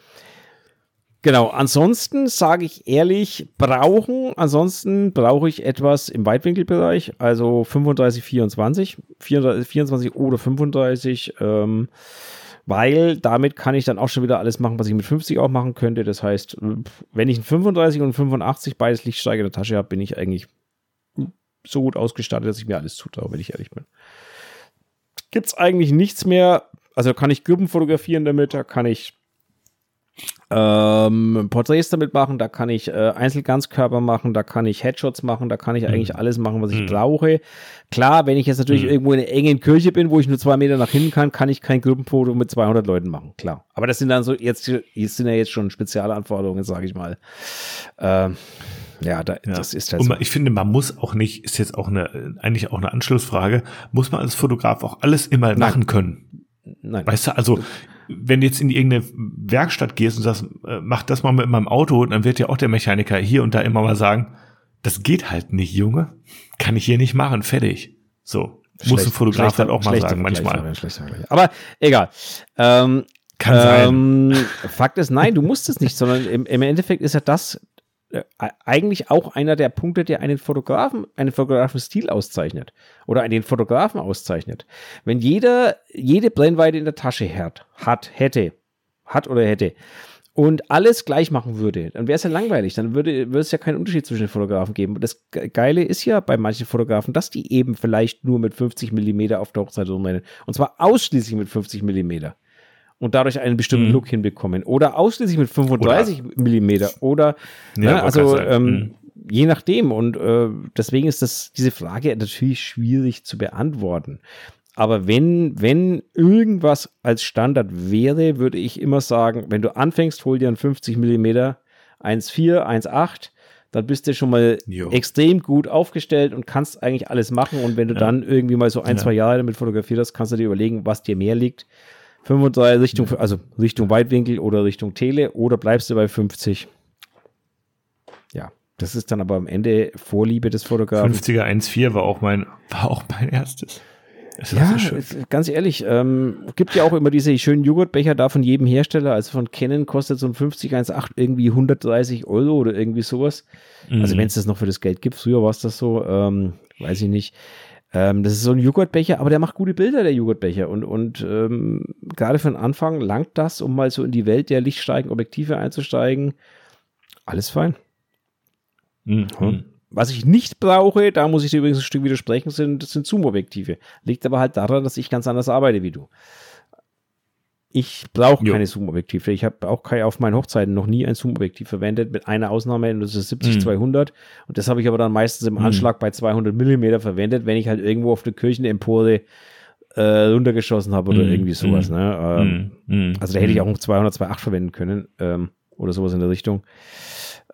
Speaker 2: genau, ansonsten sage ich ehrlich, brauchen, ansonsten brauche ich etwas im Weitwinkelbereich, also 35, 24, 24, 24 oder 35, ähm, weil damit kann ich dann auch schon wieder alles machen, was ich mit 50 auch machen könnte. Das heißt, wenn ich ein 35 und ein 85 beides Lichtsteiger in der Tasche habe, bin ich eigentlich so gut ausgestattet, dass ich mir alles zutraue, wenn ich ehrlich bin. Gibt es eigentlich nichts mehr. Also kann ich Gruppen fotografieren damit, da kann ich ähm, Porträts damit machen, da kann ich äh, Einzelganzkörper machen, da kann ich Headshots machen, da kann ich eigentlich mhm. alles machen, was ich mhm. brauche. Klar, wenn ich jetzt natürlich mhm. irgendwo in einer engen Kirche bin, wo ich nur zwei Meter nach hinten kann, kann ich kein Gruppenfoto mit 200 Leuten machen, klar. Aber das sind dann so, jetzt, jetzt sind ja jetzt schon Spezialanforderungen, sage ich mal. Ähm, ja, da, ja, das ist
Speaker 1: halt
Speaker 2: Und
Speaker 1: so. ich finde, man muss auch nicht, ist jetzt auch eine, eigentlich auch eine Anschlussfrage, muss man als Fotograf auch alles immer Nein. machen können? Nein. Weißt du, also wenn du jetzt in irgendeine Werkstatt gehst und sagst, äh, mach das mal mit meinem Auto, dann wird ja auch der Mechaniker hier und da immer mal sagen, das geht halt nicht, Junge. Kann ich hier nicht machen, fertig. So. Schlecht, muss ein Fotograf halt auch mal sagen, manchmal.
Speaker 2: Aber egal. Ähm,
Speaker 1: Kann
Speaker 2: ähm, Fakt ist, nein, du musst es nicht, sondern im, im Endeffekt ist ja das eigentlich auch einer der Punkte, der einen Fotografen, einen Fotografenstil auszeichnet oder einen Fotografen auszeichnet. Wenn jeder jede Brennweite in der Tasche hat, hat hätte, hat oder hätte und alles gleich machen würde, dann wäre es ja langweilig. Dann würde, würde es ja keinen Unterschied zwischen den Fotografen geben. Und das Geile ist ja bei manchen Fotografen, dass die eben vielleicht nur mit 50 Millimeter auf der Hochzeit rumrennen. Und zwar ausschließlich mit 50 Millimeter und dadurch einen bestimmten mhm. Look hinbekommen. Oder ausschließlich mit 35 oder, Millimeter. Oder, ja, ne, also ähm, mhm. je nachdem. Und äh, deswegen ist das, diese Frage natürlich schwierig zu beantworten. Aber wenn, wenn irgendwas als Standard wäre, würde ich immer sagen, wenn du anfängst, hol dir einen 50 Millimeter 1,4, 1,8, dann bist du schon mal jo. extrem gut aufgestellt und kannst eigentlich alles machen. Und wenn du ja. dann irgendwie mal so ein, ja. zwei Jahre damit fotografiert hast, kannst du dir überlegen, was dir mehr liegt. 35 Richtung, also Richtung Weitwinkel oder Richtung Tele oder bleibst du bei 50? Ja, das ist dann aber am Ende Vorliebe des Fotografen.
Speaker 1: 50er 1.4 war auch mein, war auch mein erstes.
Speaker 2: Ja, so ganz ehrlich, ähm, gibt ja auch immer diese schönen Joghurtbecher da von jedem Hersteller. Also von Canon kostet so ein 50 1.8 irgendwie 130 Euro oder irgendwie sowas. Also mhm. Also wenn es das noch für das Geld gibt, früher war es das so, ähm, weiß ich nicht. Ähm, das ist so ein Joghurtbecher, aber der macht gute Bilder, der Joghurtbecher. Und, und ähm, gerade für den Anfang langt das, um mal so in die Welt der lichtsteigen Objektive einzusteigen. Alles fein. Mhm. Was ich nicht brauche, da muss ich dir übrigens ein Stück widersprechen, sind, sind Zoom-Objektive. Liegt aber halt daran, dass ich ganz anders arbeite wie du. Ich brauche keine Zoom-Objektive. Ich habe auch keine, auf meinen Hochzeiten noch nie ein Zoom-Objektiv verwendet, mit einer Ausnahme, und das ist 70-200. Mhm. Und das habe ich aber dann meistens im mhm. Anschlag bei 200 Millimeter verwendet, wenn ich halt irgendwo auf der Kirchenempore äh, runtergeschossen habe oder mhm. irgendwie sowas. Ne? Ähm, mhm. Also da hätte ich auch ein 200, 2.8 verwenden können ähm, oder sowas in der Richtung.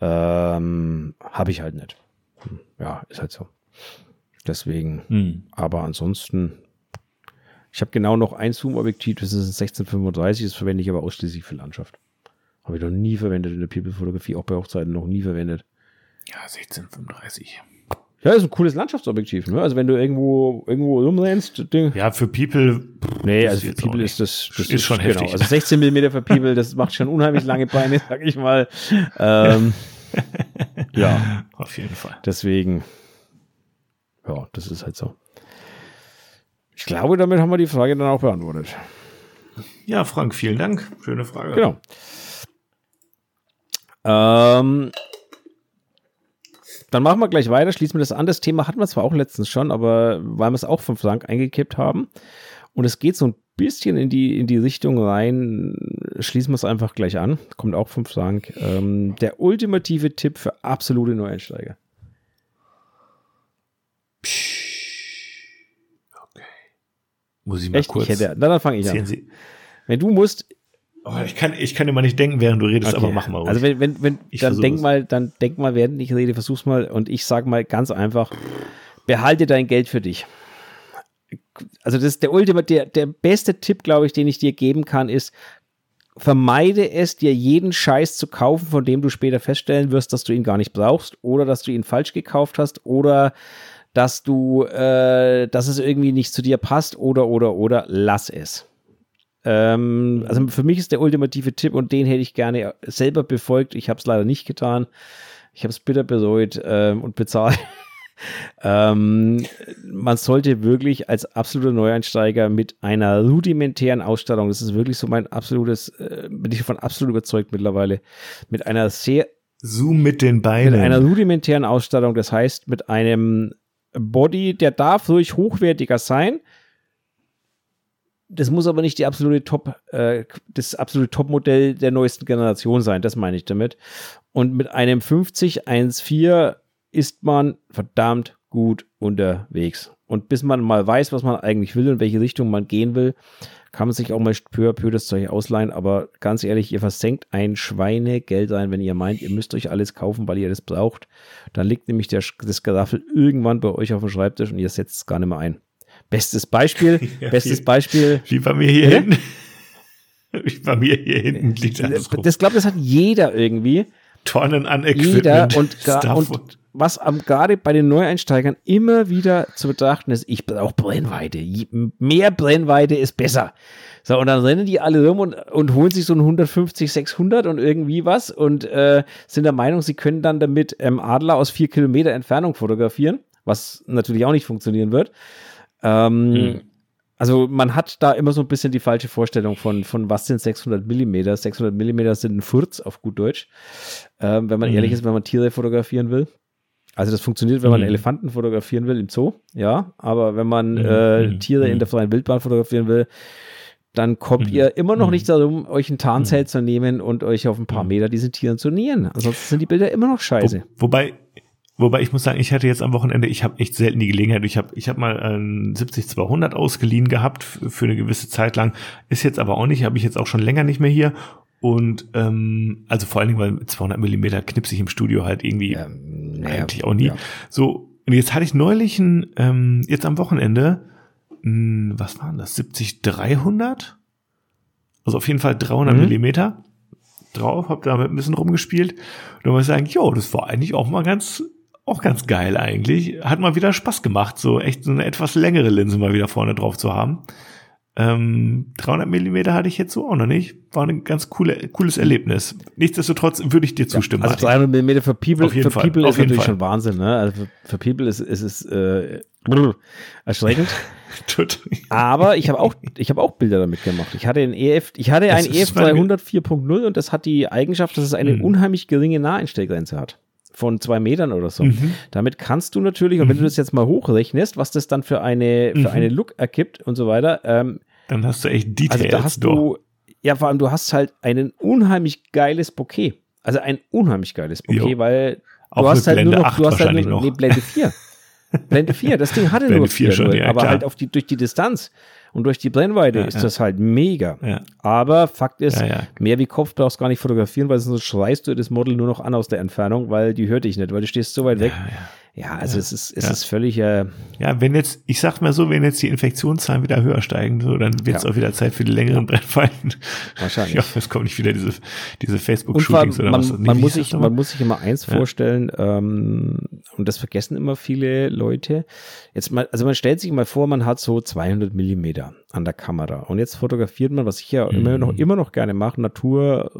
Speaker 2: Ähm, habe ich halt nicht. Hm, ja, ist halt so. Deswegen. Aber ansonsten ich habe genau noch ein Zoom-Objektiv, das ist ein 1635, das verwende ich aber ausschließlich für Landschaft. Habe ich noch nie verwendet in der People-Fotografie, auch bei Hochzeiten noch nie verwendet.
Speaker 1: Ja, 1635.
Speaker 2: Ja, ist ein cooles Landschaftsobjektiv, ne? Also wenn du irgendwo irgendwo rumrennst,
Speaker 1: Ding. Ja, für People.
Speaker 2: Nee, also für People ist das, das ist, ist schon genau. heftig. Also 16 mm für People, das macht schon unheimlich lange Beine, sag ich mal. Ähm, ja,
Speaker 1: auf jeden Fall.
Speaker 2: Deswegen, ja, das ist halt so. Ich glaube, damit haben wir die Frage dann auch beantwortet.
Speaker 1: Ja, Frank, vielen Dank. Schöne Frage.
Speaker 2: Genau. Ähm, dann machen wir gleich weiter, schließen wir das an. Das Thema hatten wir zwar auch letztens schon, aber weil wir es auch von Frank eingekippt haben. Und es geht so ein bisschen in die, in die Richtung rein, schließen wir es einfach gleich an. Kommt auch von Frank. Ähm, der ultimative Tipp für absolute Neueinsteiger.
Speaker 1: Muss ich mal
Speaker 2: Echt?
Speaker 1: kurz.
Speaker 2: Ich hätte, dann fange ich an. Sie. Wenn du musst.
Speaker 1: Oh, ich kann, ich kann immer nicht denken, während du redest, okay. aber mach mal
Speaker 2: ruhig. Also wenn, wenn, wenn ich dann denk mal, dann denk mal, während ich rede, versuch's mal und ich sag mal ganz einfach, behalte dein Geld für dich. Also das ist der Ultimate, der, der beste Tipp, glaube ich, den ich dir geben kann, ist, vermeide es, dir jeden Scheiß zu kaufen, von dem du später feststellen wirst, dass du ihn gar nicht brauchst oder dass du ihn falsch gekauft hast oder dass du, äh, dass es irgendwie nicht zu dir passt oder, oder, oder, lass es. Ähm, also für mich ist der ultimative Tipp und den hätte ich gerne selber befolgt. Ich habe es leider nicht getan. Ich habe es bitter bereut ähm, und bezahlt. ähm, man sollte wirklich als absoluter Neueinsteiger mit einer rudimentären Ausstattung, das ist wirklich so mein absolutes, äh, bin ich davon absolut überzeugt mittlerweile, mit einer sehr
Speaker 1: Zoom mit den Beinen.
Speaker 2: Mit einer rudimentären Ausstattung, das heißt mit einem Body, der darf ruhig hochwertiger sein. Das muss aber nicht die absolute Top, äh, das absolute Topmodell der neuesten Generation sein. Das meine ich damit. Und mit einem 50 1.4 ist man verdammt gut unterwegs. Und bis man mal weiß, was man eigentlich will und welche Richtung man gehen will, kann man sich auch mal peu à peu das Zeug ausleihen. Aber ganz ehrlich, ihr versenkt ein Schweinegeld ein, wenn ihr meint, ihr müsst euch alles kaufen, weil ihr das braucht. Dann liegt nämlich der, das Geraffel irgendwann bei euch auf dem Schreibtisch und ihr setzt es gar nicht mehr ein. Bestes Beispiel, ja, bestes wie, Beispiel.
Speaker 1: Wie bei mir hier ja? hinten. Wie bei mir hier hinten liegt
Speaker 2: das. Das glaube, das hat jeder irgendwie.
Speaker 1: Tonnen an
Speaker 2: Equipment. Jeder und, gar, und was am, gerade bei den Neueinsteigern immer wieder zu betrachten ist, ich brauche Brennweite. Mehr Brennweite ist besser. So, und dann rennen die alle rum und, und holen sich so ein 150, 600 und irgendwie was und äh, sind der Meinung, sie können dann damit ähm, Adler aus vier Kilometer Entfernung fotografieren, was natürlich auch nicht funktionieren wird. Ähm, mhm. Also man hat da immer so ein bisschen die falsche Vorstellung von, von was sind 600 Millimeter. 600 Millimeter sind ein Furz auf gut Deutsch. Ähm, wenn man mhm. ehrlich ist, wenn man Tiere fotografieren will. Also das funktioniert, wenn man mhm. Elefanten fotografieren will im Zoo, ja. Aber wenn man mhm. äh, mhm. Tiere in mhm. der freien Wildbahn fotografieren will, dann kommt mhm. ihr immer noch nicht darum, euch ein Tarnzelt zu nehmen und euch auf ein paar Meter diesen Tieren zu nähern. Ansonsten sind die Bilder immer noch scheiße.
Speaker 1: Wo, wobei, Wobei ich muss sagen, ich hatte jetzt am Wochenende, ich habe echt selten die Gelegenheit. Ich habe ich hab mal ein 70-200 ausgeliehen gehabt für eine gewisse Zeit lang. Ist jetzt aber auch nicht, habe ich jetzt auch schon länger nicht mehr hier. Und ähm, also vor allen Dingen, weil 200 Millimeter knipse ich im Studio halt irgendwie ja, naja, eigentlich auch nie. Ja. So, und jetzt hatte ich neulich ein, ähm, jetzt am Wochenende, ein, was waren das, 70-300? Also auf jeden Fall 300 mhm. Millimeter drauf, habe damit ein bisschen rumgespielt. Und dann muss ich sagen, jo, das war eigentlich auch mal ganz auch ganz geil eigentlich. Hat mal wieder Spaß gemacht, so echt so eine etwas längere Linse mal wieder vorne drauf zu haben. Ähm, 300 Millimeter hatte ich jetzt so auch noch nicht. War ein ganz coole, cooles Erlebnis. Nichtsdestotrotz würde ich dir zustimmen.
Speaker 2: Ja, also 300 Millimeter für People, für Fall. People ist natürlich Fall. schon Wahnsinn. Ne? Also für, für People ist, ist es äh, erschreckend. Aber ich habe auch, ich habe auch Bilder damit gemacht. Ich hatte ein EF, ich hatte ein EF 300 4.0 und das hat die Eigenschaft, dass es eine mhm. unheimlich geringe Naheinstellgrenze hat von zwei Metern oder so. Mhm. Damit kannst du natürlich, und wenn du mhm. das jetzt mal hochrechnest, was das dann für eine, für mhm. eine Look ergibt und so weiter, ähm,
Speaker 1: dann hast du echt Details.
Speaker 2: Also da hast du, ja, vor allem du hast halt ein unheimlich geiles Bouquet. Also ein unheimlich geiles Bouquet, jo. weil
Speaker 1: du Auch hast halt nur noch, du hast halt nur, noch.
Speaker 2: Nee, Blende 4. Blende 4, das Ding hatte Blende nur 4, 4 schon, ja, aber klar. halt auf die, durch die Distanz. Und durch die Brennweite ja, ist ja. das halt mega. Ja. Aber Fakt ist, mehr wie Kopf brauchst du gar nicht fotografieren, weil sonst schreist du das Model nur noch an aus der Entfernung, weil die hört dich nicht, weil du stehst so weit weg. Ja, also ja, es ist, es ja. ist völlig. Äh,
Speaker 1: ja, wenn jetzt, ich sag mal so, wenn jetzt die Infektionszahlen wieder höher steigen, so, dann wird es ja. auch wieder Zeit für die längeren Brennweiten.
Speaker 2: Wahrscheinlich.
Speaker 1: Ja, es kommt nicht wieder diese, diese Facebook-Shootings oder
Speaker 2: man,
Speaker 1: was.
Speaker 2: Man, muss sich, man muss sich immer eins vorstellen, ähm, und das vergessen immer viele Leute. Jetzt mal, also man stellt sich mal vor, man hat so 200 Millimeter an der Kamera und jetzt fotografiert man, was ich ja mhm. immer noch, immer noch gerne mache, Natur,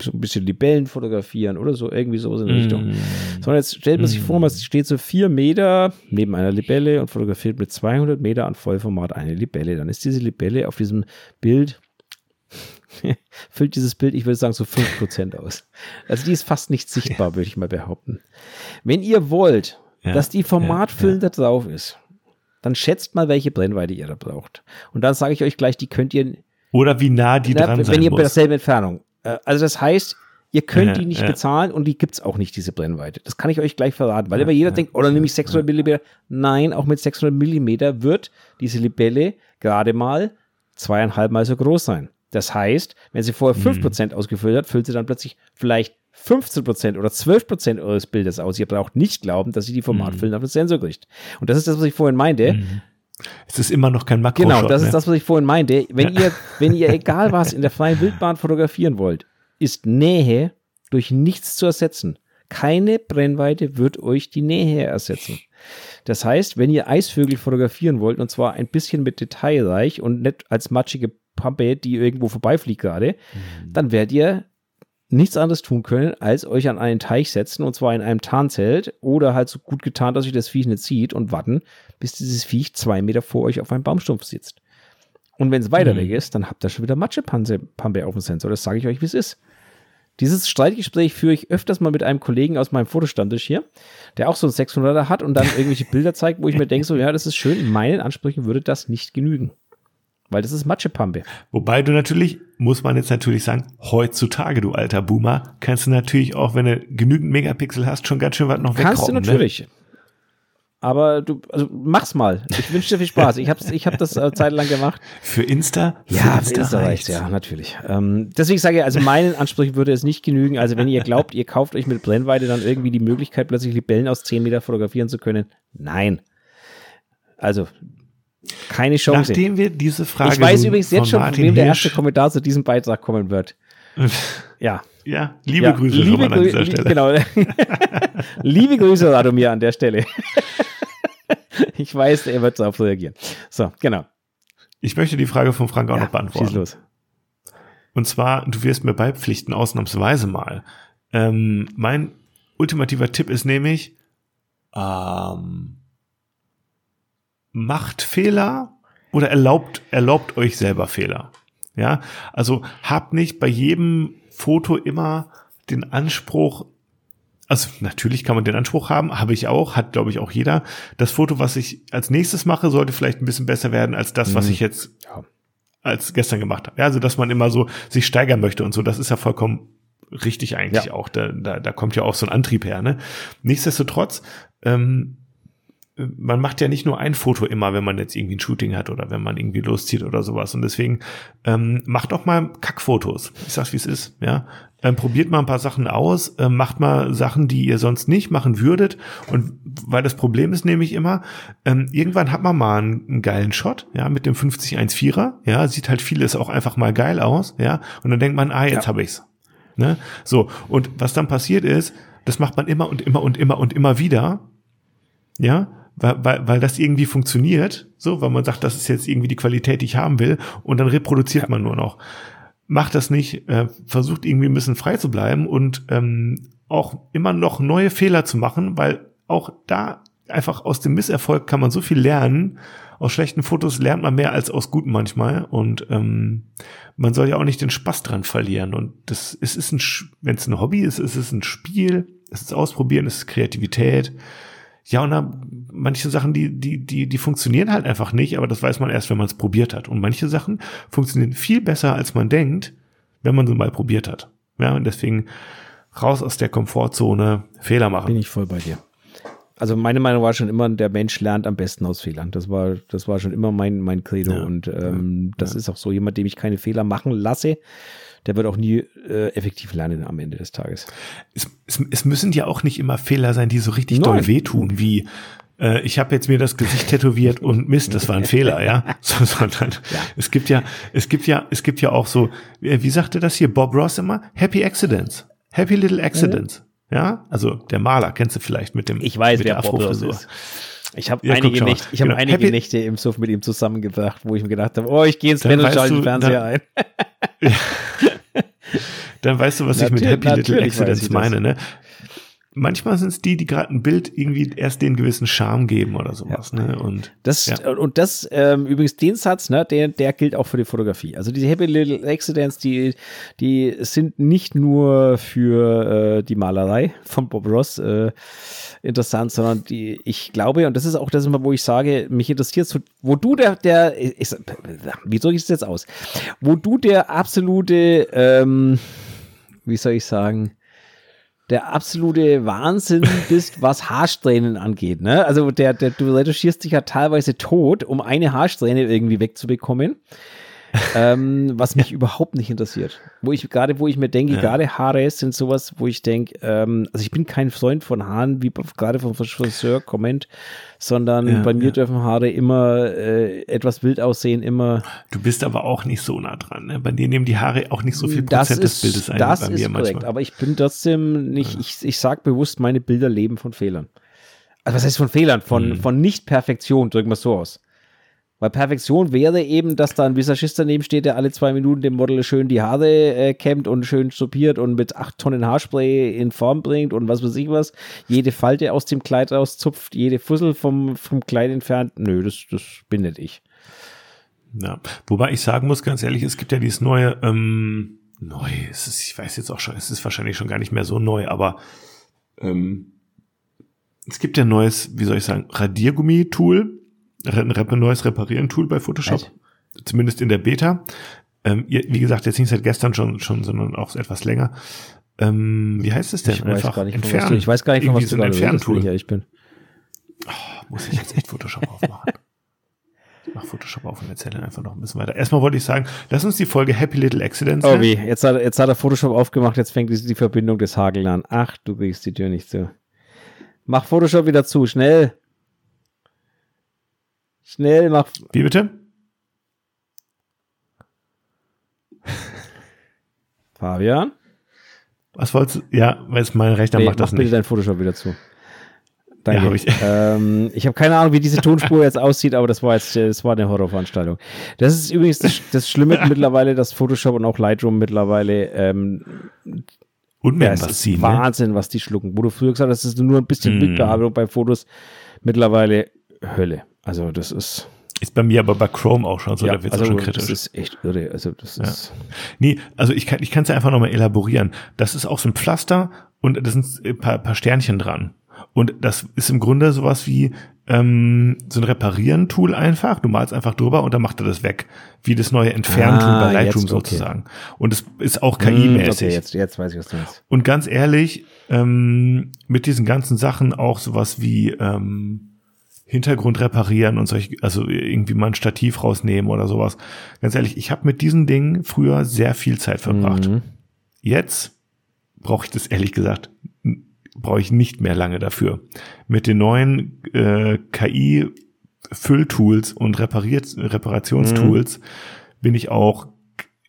Speaker 2: so ein bisschen Libellen fotografieren oder so, irgendwie so in die Richtung. Mhm. So, und jetzt stellt man sich vor, man steht so vier Meter neben einer Libelle und fotografiert mit 200 Meter an Vollformat eine Libelle. Dann ist diese Libelle auf diesem Bild füllt dieses Bild, ich würde sagen, so 5% aus. Also die ist fast nicht sichtbar, würde ich mal behaupten. Wenn ihr wollt, ja, dass die Formatfüllung ja, ja. da drauf ist, dann schätzt mal, welche Brennweite ihr da braucht. Und dann sage ich euch gleich, die könnt ihr.
Speaker 1: Oder wie nah die na, dran
Speaker 2: sein Wenn ihr muss. bei derselben Entfernung. Äh, also das heißt, Ihr könnt die nicht bezahlen und die gibt es auch nicht, diese Brennweite. Das kann ich euch gleich verraten, weil immer jeder denkt, oder oh, nehme ich 600 Millimeter. Nein, auch mit 600 Millimeter wird diese Libelle gerade mal zweieinhalb Mal so groß sein. Das heißt, wenn sie vorher 5% mhm. ausgefüllt hat, füllt sie dann plötzlich vielleicht 15% oder 12% eures Bildes aus. Ihr braucht nicht glauben, dass sie die Formatfüllen mhm. auf den Sensor kriegt. Und das ist das, was ich vorhin meinte.
Speaker 1: Mhm. Es ist immer noch kein Makro.
Speaker 2: Genau, das ist das, was ich vorhin meinte. Wenn ja. ihr, wenn ihr egal was in der freien Wildbahn fotografieren wollt, ist Nähe durch nichts zu ersetzen. Keine Brennweite wird euch die Nähe ersetzen. Das heißt, wenn ihr Eisvögel fotografieren wollt, und zwar ein bisschen mit Detailreich und nicht als matschige Pampe, die irgendwo vorbeifliegt gerade, mhm. dann werdet ihr nichts anderes tun können, als euch an einen Teich setzen, und zwar in einem Tarnzelt oder halt so gut getan, dass euch das Viech nicht sieht und warten, bis dieses Viech zwei Meter vor euch auf einem Baumstumpf sitzt. Und wenn es weiter mhm. weg ist, dann habt ihr schon wieder Matschepampe auf dem Sensor. Das sage ich euch, wie es ist. Dieses Streitgespräch führe ich öfters mal mit einem Kollegen aus meinem Fotostammtisch hier, der auch so ein 600er hat und dann irgendwelche Bilder zeigt, wo ich mir denke, so, ja, das ist schön, in meinen Ansprüchen würde das nicht genügen. Weil das ist Matschepampe.
Speaker 1: Wobei du natürlich, muss man jetzt natürlich sagen, heutzutage, du alter Boomer, kannst du natürlich auch, wenn du genügend Megapixel hast, schon ganz schön was noch.
Speaker 2: Kannst du ne? natürlich. Ne? Aber du, also mach's mal. Ich wünsche dir viel Spaß. Ich habe ich hab das äh, zeitlang gemacht.
Speaker 1: Für Insta?
Speaker 2: Für ja, Insta, für Insta reicht ja, natürlich. Ähm, deswegen sage ich, also meinen Ansprüchen würde es nicht genügen. Also wenn ihr glaubt, ihr kauft euch mit Brennweite dann irgendwie die Möglichkeit, plötzlich Libellen aus 10 Meter fotografieren zu können. Nein. Also, keine Chance.
Speaker 1: Nachdem wir diese Frage.
Speaker 2: Ich weiß übrigens jetzt schon, von wem der erste Kommentar zu diesem Beitrag kommen wird. ja.
Speaker 1: Ja, liebe ja, Grüße liebe schon an dieser Stelle. Genau.
Speaker 2: liebe Grüße, Radomir, an der Stelle. ich weiß, er wird darauf reagieren. So, genau.
Speaker 1: Ich möchte die Frage von Frank auch ja, noch beantworten. Schieß los. Und zwar, du wirst mir beipflichten, ausnahmsweise mal. Ähm, mein ultimativer Tipp ist nämlich, ähm, macht Fehler oder erlaubt, erlaubt euch selber Fehler. Ja, also habt nicht bei jedem Foto immer den Anspruch, also natürlich kann man den Anspruch haben, habe ich auch, hat glaube ich auch jeder. Das Foto, was ich als nächstes mache, sollte vielleicht ein bisschen besser werden als das, was mhm. ich jetzt ja. als gestern gemacht habe. Ja, also dass man immer so sich steigern möchte und so, das ist ja vollkommen richtig eigentlich ja. auch. Da, da, da kommt ja auch so ein Antrieb her. Ne? Nichtsdestotrotz ähm, man macht ja nicht nur ein Foto immer, wenn man jetzt irgendwie ein Shooting hat oder wenn man irgendwie loszieht oder sowas. Und deswegen ähm, macht doch mal Kackfotos. Ich sag's, wie es ist. Ja, ähm, probiert mal ein paar Sachen aus, ähm, macht mal Sachen, die ihr sonst nicht machen würdet. Und weil das Problem ist nämlich immer, ähm, irgendwann hat man mal einen, einen geilen Shot, ja, mit dem 5014er. Ja, sieht halt vieles auch einfach mal geil aus. Ja, und dann denkt man, ah, jetzt ja. habe ich's. Ne? So und was dann passiert ist, das macht man immer und immer und immer und immer wieder. Ja, weil, weil, weil das irgendwie funktioniert, so, weil man sagt, das ist jetzt irgendwie die Qualität, die ich haben will, und dann reproduziert ja. man nur noch. Macht das nicht, äh, versucht irgendwie ein bisschen frei zu bleiben und ähm, auch immer noch neue Fehler zu machen, weil auch da einfach aus dem Misserfolg kann man so viel lernen. Aus schlechten Fotos lernt man mehr als aus guten manchmal. Und ähm, man soll ja auch nicht den Spaß dran verlieren. Und das es ist ein, wenn es ein Hobby ist, ist es ein Spiel, es ist Ausprobieren, es ist Kreativität. Ja, und dann manche Sachen, die, die, die, die funktionieren halt einfach nicht, aber das weiß man erst, wenn man es probiert hat. Und manche Sachen funktionieren viel besser, als man denkt, wenn man sie mal probiert hat. Ja, und deswegen raus aus der Komfortzone, Fehler machen.
Speaker 2: Bin ich voll bei dir. Also meine Meinung war schon immer, der Mensch lernt am besten aus Fehlern. Das war, das war schon immer mein, mein Credo. Ja, und ähm, ja, das ja. ist auch so jemand, dem ich keine Fehler machen lasse der wird auch nie äh, effektiv lernen am Ende des Tages.
Speaker 1: Es, es, es müssen ja auch nicht immer Fehler sein, die so richtig Nein. doll wehtun, wie äh, ich habe jetzt mir das Gesicht tätowiert und Mist, das war ein Fehler, ja. So, sondern ja. es gibt ja, es gibt ja, es gibt ja auch so, wie, wie sagte das hier Bob Ross immer? Happy Accidents. Happy Little Accidents. Mhm. Ja, also der Maler kennst du vielleicht mit dem
Speaker 2: Ich weiß, mit wer Bob Ross ist. Ich habe ja, einige, Nächte, ich genau. hab einige Happy Nächte im Suff mit ihm zusammengebracht, wo ich mir gedacht habe, oh, ich gehe ins Bett und schalte den Fernseher ein.
Speaker 1: dann weißt du, was ich mit Happy Little Accidents meine, ne? Manchmal sind es die, die gerade ein Bild irgendwie erst den gewissen Charme geben oder sowas. Ja. Ne? Und
Speaker 2: das, ja. und das ähm, übrigens den Satz, ne, der, der gilt auch für die Fotografie. Also diese Happy Little Accidents, die, die sind nicht nur für äh, die Malerei von Bob Ross äh, interessant, sondern die, ich glaube, und das ist auch das immer, wo ich sage, mich interessiert so, wo du der, der, ist, wie drücke ich es jetzt aus? Wo du der absolute, ähm, wie soll ich sagen, der absolute Wahnsinn bist, was Haarsträhnen angeht. Ne? Also der, der, du retuschierst dich ja teilweise tot, um eine Haarsträhne irgendwie wegzubekommen ähm, was mich überhaupt nicht interessiert. Wo ich gerade, wo ich mir denke, ja. gerade Haare sind sowas, wo ich denke, ähm, also ich bin kein Freund von Haaren, wie gerade vom Friseur kommend, sondern ja, bei mir ja. dürfen Haare immer äh, etwas wild aussehen, immer.
Speaker 1: Du bist aber auch nicht so nah dran. Ne? Bei dir nehmen die Haare auch nicht so viel Prozent
Speaker 2: ist,
Speaker 1: des Bildes ein.
Speaker 2: Das ist korrekt, manchmal. aber ich bin trotzdem nicht, ich, ich sag bewusst, meine Bilder leben von Fehlern. Also was heißt von Fehlern? Von, hm. von Nicht-Perfektion, drücken wir es so aus. Weil Perfektion wäre eben, dass da ein Visagist daneben steht, der alle zwei Minuten dem Model schön die Haare äh, kämmt und schön stupiert und mit acht Tonnen Haarspray in Form bringt und was weiß ich was. Jede Falte aus dem Kleid rauszupft, jede Fussel vom, vom Kleid entfernt. Nö, das, das bin nicht ich.
Speaker 1: Ja, wobei ich sagen muss, ganz ehrlich, es gibt ja dieses neue, ähm, neu, es ist, ich weiß jetzt auch schon, es ist wahrscheinlich schon gar nicht mehr so neu, aber ähm, es gibt ja ein neues, wie soll ich sagen, Radiergummi-Tool, ein neues Reparieren-Tool bei Photoshop. Echt? Zumindest in der Beta. Ähm, wie gesagt, jetzt nicht seit gestern schon, schon sondern auch etwas länger. Ähm, wie heißt es denn?
Speaker 2: Ich Einfach weiß gar nicht, entfernen. Du, ich weiß gar nicht, von was
Speaker 1: so du ein Entferntool.
Speaker 2: Ich bin.
Speaker 1: Oh, muss ich jetzt echt Photoshop aufmachen? Ich mach Photoshop auf und erzähle einfach noch ein bisschen weiter. Erstmal wollte ich sagen, lass uns die Folge Happy Little Accidents.
Speaker 2: Oh wie, jetzt hat, jetzt hat er Photoshop aufgemacht, jetzt fängt die Verbindung des Hagel an. Ach, du kriegst die Tür nicht zu. Mach Photoshop wieder zu, schnell. Schnell, mach.
Speaker 1: Wie bitte?
Speaker 2: Fabian?
Speaker 1: Was wolltest du? Ja, weil es mein Rechner
Speaker 2: Nee,
Speaker 1: macht das
Speaker 2: mach bitte
Speaker 1: nicht.
Speaker 2: dein Photoshop wieder zu.
Speaker 1: Ja,
Speaker 2: Danke.
Speaker 1: hab ich.
Speaker 2: ähm, ich habe keine Ahnung, wie diese Tonspur jetzt aussieht, aber das war jetzt das war eine Horrorveranstaltung. Das ist übrigens das, das Schlimme mittlerweile, dass Photoshop und auch Lightroom mittlerweile ähm, ja,
Speaker 1: was
Speaker 2: ist
Speaker 1: ziehen. Ne?
Speaker 2: Wahnsinn, was die schlucken. Wo du früher gesagt hast, das ist nur ein bisschen
Speaker 1: Mm.
Speaker 2: Bildbearbeitung bei Fotos. Mittlerweile Hölle. Also das ist
Speaker 1: Ist bei mir aber bei Chrome auch schon so,
Speaker 2: ja,
Speaker 1: da wird
Speaker 2: also
Speaker 1: schon
Speaker 2: das
Speaker 1: kritisch.
Speaker 2: ist echt irre. Also das ist
Speaker 1: Nee, also ich kann ich kann es ja einfach nochmal elaborieren. Das ist auch so ein Pflaster und da sind ein paar, paar Sternchen dran. Und das ist im Grunde sowas wie ähm, so ein Reparieren-Tool einfach. Du malst einfach drüber und dann macht er das weg. Wie das neue Entfernen-Tool
Speaker 2: Ah,
Speaker 1: bei Lightroom
Speaker 2: jetzt, okay.
Speaker 1: sozusagen. Und es ist auch
Speaker 2: Hm,
Speaker 1: KI-mäßig.
Speaker 2: Okay, jetzt, jetzt weiß ich, was du meinst.
Speaker 1: Und ganz ehrlich, ähm, mit diesen ganzen Sachen auch sowas wie ähm, Hintergrund reparieren und solche, also irgendwie mal ein Stativ rausnehmen oder sowas. Ganz ehrlich, ich habe mit diesen Dingen früher sehr viel Zeit verbracht.
Speaker 2: Mhm.
Speaker 1: Jetzt brauche ich das ehrlich gesagt, brauche ich nicht mehr lange dafür. Mit den neuen äh, KI-Fülltools und Repariert Reparationstools bin ich auch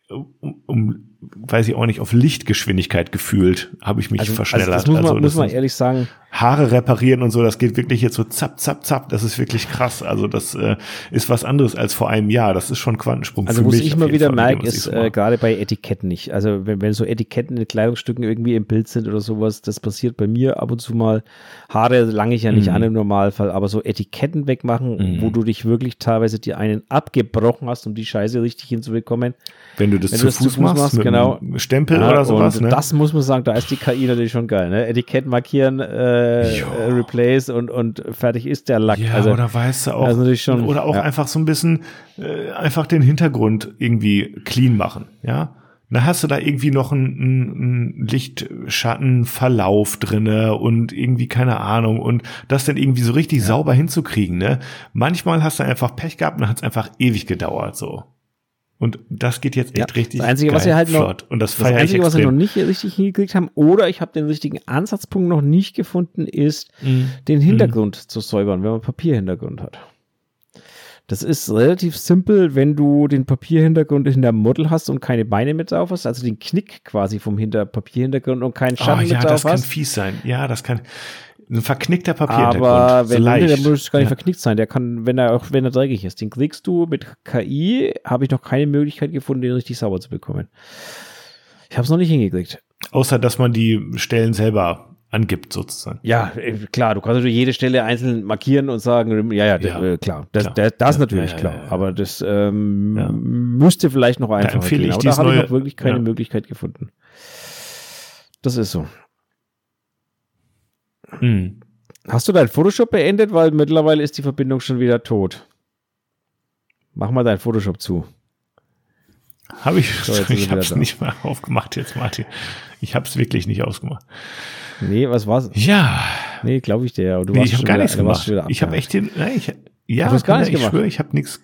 Speaker 1: um, um, weiß ich auch nicht, auf Lichtgeschwindigkeit gefühlt, habe ich mich
Speaker 2: Also,
Speaker 1: verschnellert.
Speaker 2: also das muss man,
Speaker 1: Also
Speaker 2: muss man ehrlich sagen.
Speaker 1: Haare reparieren und so, das geht wirklich jetzt so zapp, zapp, zapp. Das ist wirklich krass. Also das äh, ist was anderes als vor einem Jahr. Das ist schon Quantensprung
Speaker 2: Also
Speaker 1: für
Speaker 2: was
Speaker 1: mich.
Speaker 2: ich
Speaker 1: auf
Speaker 2: mal
Speaker 1: jeden
Speaker 2: wieder
Speaker 1: Fall,
Speaker 2: merke,
Speaker 1: was ich
Speaker 2: ist äh, gerade bei Etiketten nicht. Also wenn, wenn so Etiketten in Kleidungsstücken irgendwie im Bild sind oder sowas, das passiert bei mir ab und zu mal. Haare lange ich ja nicht
Speaker 1: Mhm.
Speaker 2: an im Normalfall, aber so Etiketten wegmachen,
Speaker 1: Mhm.
Speaker 2: wo du dich wirklich teilweise die einen abgebrochen hast, um die Scheiße richtig hinzubekommen.
Speaker 1: Wenn du das
Speaker 2: wenn
Speaker 1: zu
Speaker 2: du das zu
Speaker 1: Fuß
Speaker 2: Fuß
Speaker 1: machst,
Speaker 2: machst, genau.
Speaker 1: Stempel
Speaker 2: Ja,
Speaker 1: oder sowas,
Speaker 2: und
Speaker 1: ne?
Speaker 2: das muss man sagen, da ist die KI natürlich schon geil. Ne? Etikett markieren, äh, äh, replace und, und fertig ist der Lack.
Speaker 1: ja,
Speaker 2: also,
Speaker 1: oder weißt du auch,
Speaker 2: also schon,
Speaker 1: oder auch
Speaker 2: ja.
Speaker 1: einfach so ein bisschen, äh, einfach den Hintergrund irgendwie clean machen, ja. Da hast du da irgendwie noch einen, einen Lichtschattenverlauf drinne und irgendwie keine Ahnung und das dann irgendwie so richtig sauber hinzukriegen, ne? Manchmal hast du einfach Pech gehabt und hat es einfach ewig gedauert, so. Und das geht jetzt echt
Speaker 2: Ja,
Speaker 1: richtig
Speaker 2: das Einzige, was
Speaker 1: geil,
Speaker 2: wir halt noch-
Speaker 1: flott. Und das
Speaker 2: Das Einzige, was wir noch nicht richtig hingekriegt haben, oder ich habe den richtigen Ansatzpunkt noch nicht gefunden, ist,
Speaker 1: Mhm.
Speaker 2: den Hintergrund zu säubern, wenn man Papierhintergrund hat. Das ist relativ simpel, wenn du den Papierhintergrund in der Model hast und keine Beine mit drauf hast, also den Knick quasi vom Hinter Papierhintergrund und keinen
Speaker 1: Oh,
Speaker 2: Schatten
Speaker 1: ja,
Speaker 2: mit drauf
Speaker 1: das kann
Speaker 2: hast.
Speaker 1: fies sein. Ja, das kann ein verknickter Papierhintergrund.
Speaker 2: Aber
Speaker 1: so
Speaker 2: wenn
Speaker 1: leicht.
Speaker 2: der muss gar nicht
Speaker 1: ja.
Speaker 2: verknickt sein, der kann, wenn er auch wenn er dreckig ist, den kriegst du mit KI, habe ich noch keine Möglichkeit gefunden, den richtig sauber zu bekommen. Ich habe es noch nicht hingekriegt.
Speaker 1: Außer, dass man die Stellen selber angibt, sozusagen.
Speaker 2: Ja, äh, klar, du kannst natürlich jede Stelle einzeln markieren und sagen, ja, ja,
Speaker 1: Ja,
Speaker 2: äh, klar, das,
Speaker 1: klar.
Speaker 2: das, das
Speaker 1: Ja,
Speaker 2: natürlich klar, aber das ähm, müsste vielleicht noch einfacher
Speaker 1: empfehle
Speaker 2: gehen, aber da habe ich noch wirklich keine. Möglichkeit gefunden. Das ist so.
Speaker 1: Hm.
Speaker 2: Hast du dein Photoshop beendet, weil mittlerweile ist die Verbindung schon wieder tot. Mach mal dein Photoshop zu.
Speaker 1: Habe ich,
Speaker 2: So,
Speaker 1: ich habe es nicht mal aufgemacht jetzt, Martin. Ich habe es wirklich nicht ausgemacht.
Speaker 2: Nee, was war's?
Speaker 1: Ja,
Speaker 2: Nee, glaube ich dir. Du
Speaker 1: nee, ich habe gar
Speaker 2: wieder-
Speaker 1: nichts gemacht. Ich habe echt den, nein, ich, ja,
Speaker 2: du hast gar nichts
Speaker 1: ich
Speaker 2: gemacht?
Speaker 1: schwöre, ich habe nichts.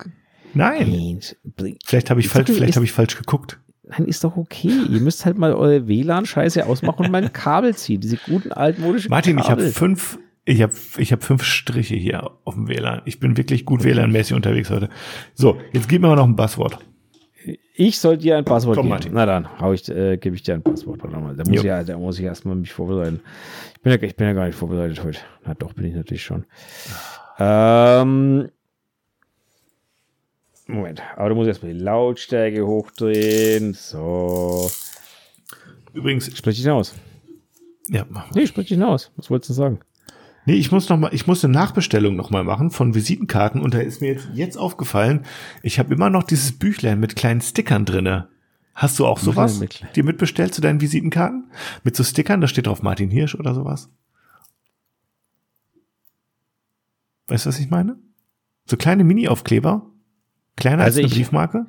Speaker 1: Nein,
Speaker 2: Nein,
Speaker 1: vielleicht habe ich falsch, vielleicht habe ich falsch geguckt.
Speaker 2: Nein, ist doch okay. Ihr müsst halt mal eure WLAN-Scheiße ausmachen und mein Kabel ziehen. Diese guten altmodischen
Speaker 1: Martin, ich habe
Speaker 2: Kabel.
Speaker 1: fünf, ich habe, ich habe fünf Striche hier auf dem WLAN. Ich bin wirklich gut WLAN-mäßig unterwegs heute. So, jetzt gib mir mal noch ein Passwort.
Speaker 2: Ich soll dir ein Passwort
Speaker 1: Komm,
Speaker 2: geben.
Speaker 1: Martin.
Speaker 2: Na dann, hau ich, äh, gebe ich dir ein Passwort. Warte mal. Da muss,
Speaker 1: Jo.
Speaker 2: ich, ja, da muss ich erstmal mich vorbereiten. Ich bin, ja, ich bin ja gar nicht vorbereitet heute. Na doch, bin ich natürlich schon. Ähm, Moment, aber du musst erstmal die Lautstärke hochdrehen. So.
Speaker 1: Übrigens,
Speaker 2: Sprich dich hinaus.
Speaker 1: ja, mach mal.
Speaker 2: Nee, sprich dich hinaus. Was wolltest du sagen?
Speaker 1: Nee, ich muss noch mal, ich muss eine Nachbestellung noch mal machen von Visitenkarten und da ist mir jetzt, jetzt aufgefallen, ich habe immer noch dieses Büchlein mit kleinen Stickern drinne. Hast du auch sowas?
Speaker 2: mit
Speaker 1: Dir mitbestellt zu deinen Visitenkarten? Mit so Stickern, da steht drauf Martin Hirsch oder sowas? Weißt du, was ich meine? So kleine Mini-Aufkleber? Kleiner
Speaker 2: Also
Speaker 1: als eine
Speaker 2: ich-
Speaker 1: Briefmarke?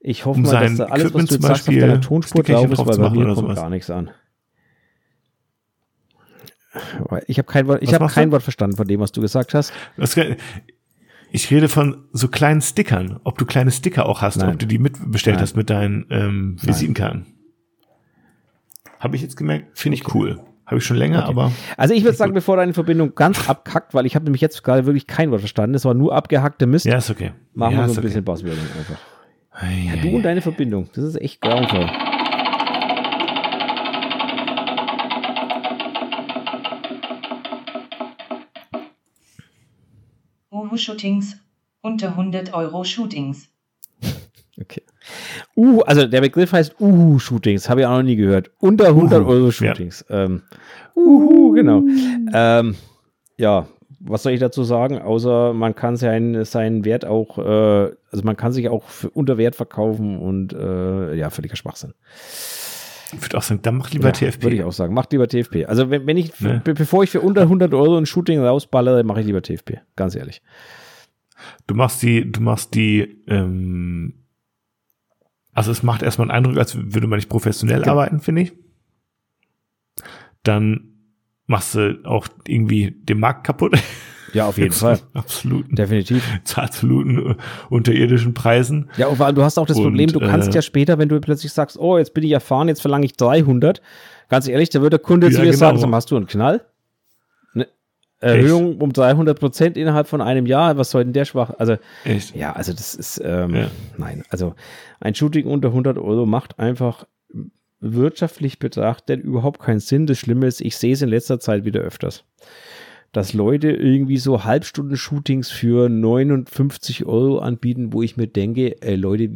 Speaker 2: Ich hoffe
Speaker 1: Um
Speaker 2: mal, dass da alles, was
Speaker 1: Equipment
Speaker 2: du
Speaker 1: zum
Speaker 2: jetzt sagst, auf deiner Tonspur drauf ist, weil bei mir kommt
Speaker 1: sowas.
Speaker 2: gar nichts an. Ich habe kein Wort, ich
Speaker 1: Was machst
Speaker 2: kein
Speaker 1: du?
Speaker 2: Wort verstanden von dem, was du gesagt hast.
Speaker 1: Das, ich rede von so kleinen Stickern. Ob du kleine Sticker auch hast,
Speaker 2: Nein.
Speaker 1: ob du die mitbestellt
Speaker 2: Nein.
Speaker 1: hast mit deinen ähm, Visitenkarten. Habe ich jetzt gemerkt, finde ich cool. Habe ich schon länger, okay. aber.
Speaker 2: Also ich würde sagen, gut. bevor deine Verbindung ganz abkackt, weil ich habe nämlich jetzt gerade wirklich kein Wort verstanden. Es war nur abgehackte Mist.
Speaker 1: Ja, ist okay.
Speaker 2: Machen
Speaker 1: ja,
Speaker 2: wir so ein
Speaker 1: okay.
Speaker 2: bisschen Basswirbeln
Speaker 1: einfach.
Speaker 2: Ja, du und deine Verbindung. Das ist echt grauenvoll.
Speaker 3: Homo-Shootings. Unter 100 Euro Shootings.
Speaker 2: Okay. Uh, also der Begriff heißt Uhu-Shootings, habe ich auch noch nie gehört. Unter 100
Speaker 1: Uhu,
Speaker 2: Euro Shootings. Ähm, Uhu, genau. Ähm, ja, was soll ich dazu sagen? Außer man kann seinen, seinen Wert auch, äh, also man kann sich auch für unter Wert verkaufen und äh, ja, völliger Schwachsinn.
Speaker 1: Ich würde auch sagen, dann mach lieber
Speaker 2: ja,
Speaker 1: TFP.
Speaker 2: Würde ich auch sagen, macht lieber TFP. Also wenn, wenn ich,
Speaker 1: Ne?
Speaker 2: be bevor ich für unter 100 Euro ein Shooting rausballere, mache ich lieber TFP. Ganz ehrlich.
Speaker 1: Du machst die, du machst die, ähm, also es macht erstmal einen Eindruck, als würde man nicht professionell
Speaker 2: Genau.
Speaker 1: arbeiten, finde ich. Dann machst du auch irgendwie den Markt kaputt.
Speaker 2: Ja, auf jeden Fall.
Speaker 1: Absoluten,
Speaker 2: Definitiv.
Speaker 1: zu absoluten äh, unterirdischen Preisen.
Speaker 2: Ja, und du hast auch das
Speaker 1: Und,
Speaker 2: Problem, du kannst
Speaker 1: äh,
Speaker 2: ja später, wenn du plötzlich sagst, oh, jetzt bin ich erfahren, jetzt verlange ich 300. Ganz ehrlich, da wird der Kunde
Speaker 1: Ja,
Speaker 2: zu dir
Speaker 1: genau.
Speaker 2: sagen, so, hast du einen Knall? Erhöhung um 300 Prozent innerhalb von einem Jahr, was soll denn der schwach? Also,
Speaker 1: Echt?
Speaker 2: ja, also das ist, ähm,
Speaker 1: Ja.
Speaker 2: nein, also ein Shooting unter 100 Euro macht einfach wirtschaftlich betrachtet überhaupt keinen Sinn. Das Schlimme ist, ich sehe es in letzter Zeit wieder öfters, dass Leute irgendwie so Halbstunden-Shootings für 59 Euro anbieten, wo ich mir denke, ey Leute,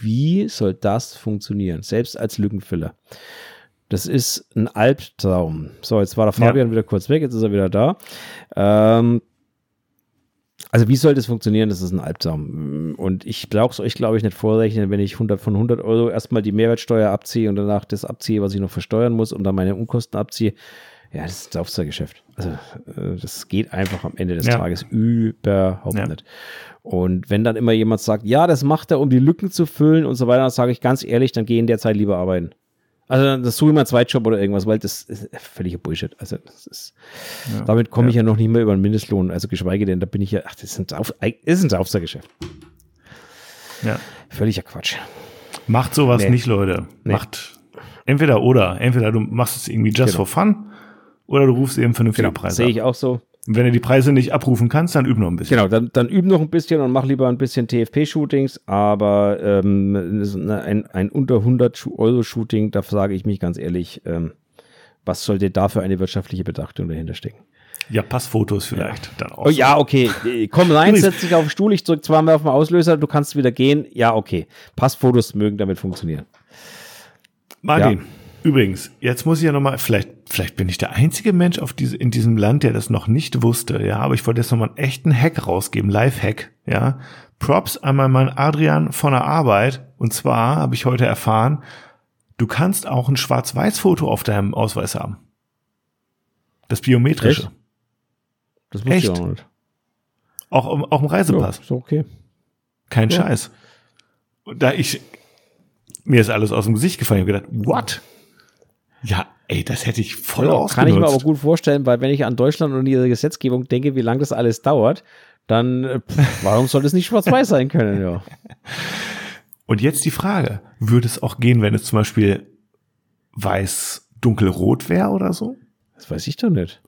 Speaker 2: wie soll das funktionieren? Selbst als Lückenfüller. Das ist ein Albtraum. So, jetzt war der
Speaker 1: Ja.
Speaker 2: Fabian wieder kurz weg, jetzt ist er wieder da. Ähm, also wie soll das funktionieren? Das ist ein Albtraum. Und ich brauche es euch, glaube ich, nicht vorrechnen, wenn ich 100 von 100 Euro erstmal die Mehrwertsteuer abziehe und danach das abziehe, was ich noch versteuern muss und dann meine Unkosten abziehe. Ja, das ist ein Aufzeitgeschäft. Also äh, das geht einfach am Ende des
Speaker 1: Ja.
Speaker 2: Tages überhaupt
Speaker 1: Ja.
Speaker 2: nicht. Und wenn dann immer jemand sagt, ja, das macht er, um die Lücken zu füllen und so weiter, dann sage ich ganz ehrlich, dann geh in der Zeit lieber arbeiten. Also das suche ich mal einen Zweitjob oder irgendwas, weil das ist völliger Bullshit. Also das ist,
Speaker 1: Ja.
Speaker 2: damit komme ich ja noch nicht mehr über den Mindestlohn. Also geschweige denn, da bin ich ja, ach, das ist ein, ist Draufsagergeschäft.
Speaker 1: Ja.
Speaker 2: Völliger Quatsch.
Speaker 1: Macht sowas
Speaker 2: Nee.
Speaker 1: nicht, Leute.
Speaker 2: Nee.
Speaker 1: Macht entweder oder. Entweder du machst es irgendwie just
Speaker 2: Genau.
Speaker 1: for fun oder du rufst eben vernünftige
Speaker 2: Genau,
Speaker 1: Preise
Speaker 2: sehe ich auch so.
Speaker 1: Und wenn du die Preise nicht abrufen kannst, dann üb noch ein bisschen.
Speaker 2: Genau, dann, dann üben noch ein bisschen und mach lieber ein bisschen TFP-Shootings, aber ähm, ein, ein unter 100 Schu- Euro Shooting, da sage ich mich ganz ehrlich, ähm, was sollte da für eine wirtschaftliche Betrachtung dahinter stecken?
Speaker 1: Ja, Passfotos vielleicht dann auch.
Speaker 2: Oh ja, okay, äh, komm rein, setz dich auf den Stuhl, ich drück zweimal auf den Auslöser, du kannst wieder gehen. Ja, okay. Passfotos mögen damit funktionieren.
Speaker 1: Martin,
Speaker 2: Ja.
Speaker 1: übrigens, jetzt muss ich ja nochmal, vielleicht, vielleicht bin ich der einzige Mensch auf diese, in diesem Land, der das noch nicht wusste, ja, aber ich wollte jetzt nochmal einen echten Hack rausgeben, Live-Hack, ja. Props an meinen Mann Adrian von der Arbeit. Und zwar habe ich heute erfahren, du kannst auch ein Schwarz-Weiß-Foto auf deinem Ausweis haben. Das biometrische.
Speaker 2: Echt? Das wusste ich
Speaker 1: Echt?
Speaker 2: auch nicht.
Speaker 1: Auch, im- auch im
Speaker 2: Ja,
Speaker 1: Reisepass.
Speaker 2: ist okay.
Speaker 1: Kein
Speaker 2: Ja.
Speaker 1: Scheiß. Und da ich, mir ist alles aus dem Gesicht gefallen. Ich habe gedacht, what? Ja, ey, das hätte ich voll
Speaker 2: Ja,
Speaker 1: ausgenutzt.
Speaker 2: kann ich mir aber gut vorstellen, weil wenn ich an Deutschland und ihre Gesetzgebung denke, wie lange das alles dauert, dann äh, pff, warum soll das nicht schwarz-weiß sein können? Ja.
Speaker 1: Und jetzt die Frage, würde es auch gehen, wenn es zum Beispiel weiß dunkelrot wäre oder so?
Speaker 2: Das weiß ich doch nicht.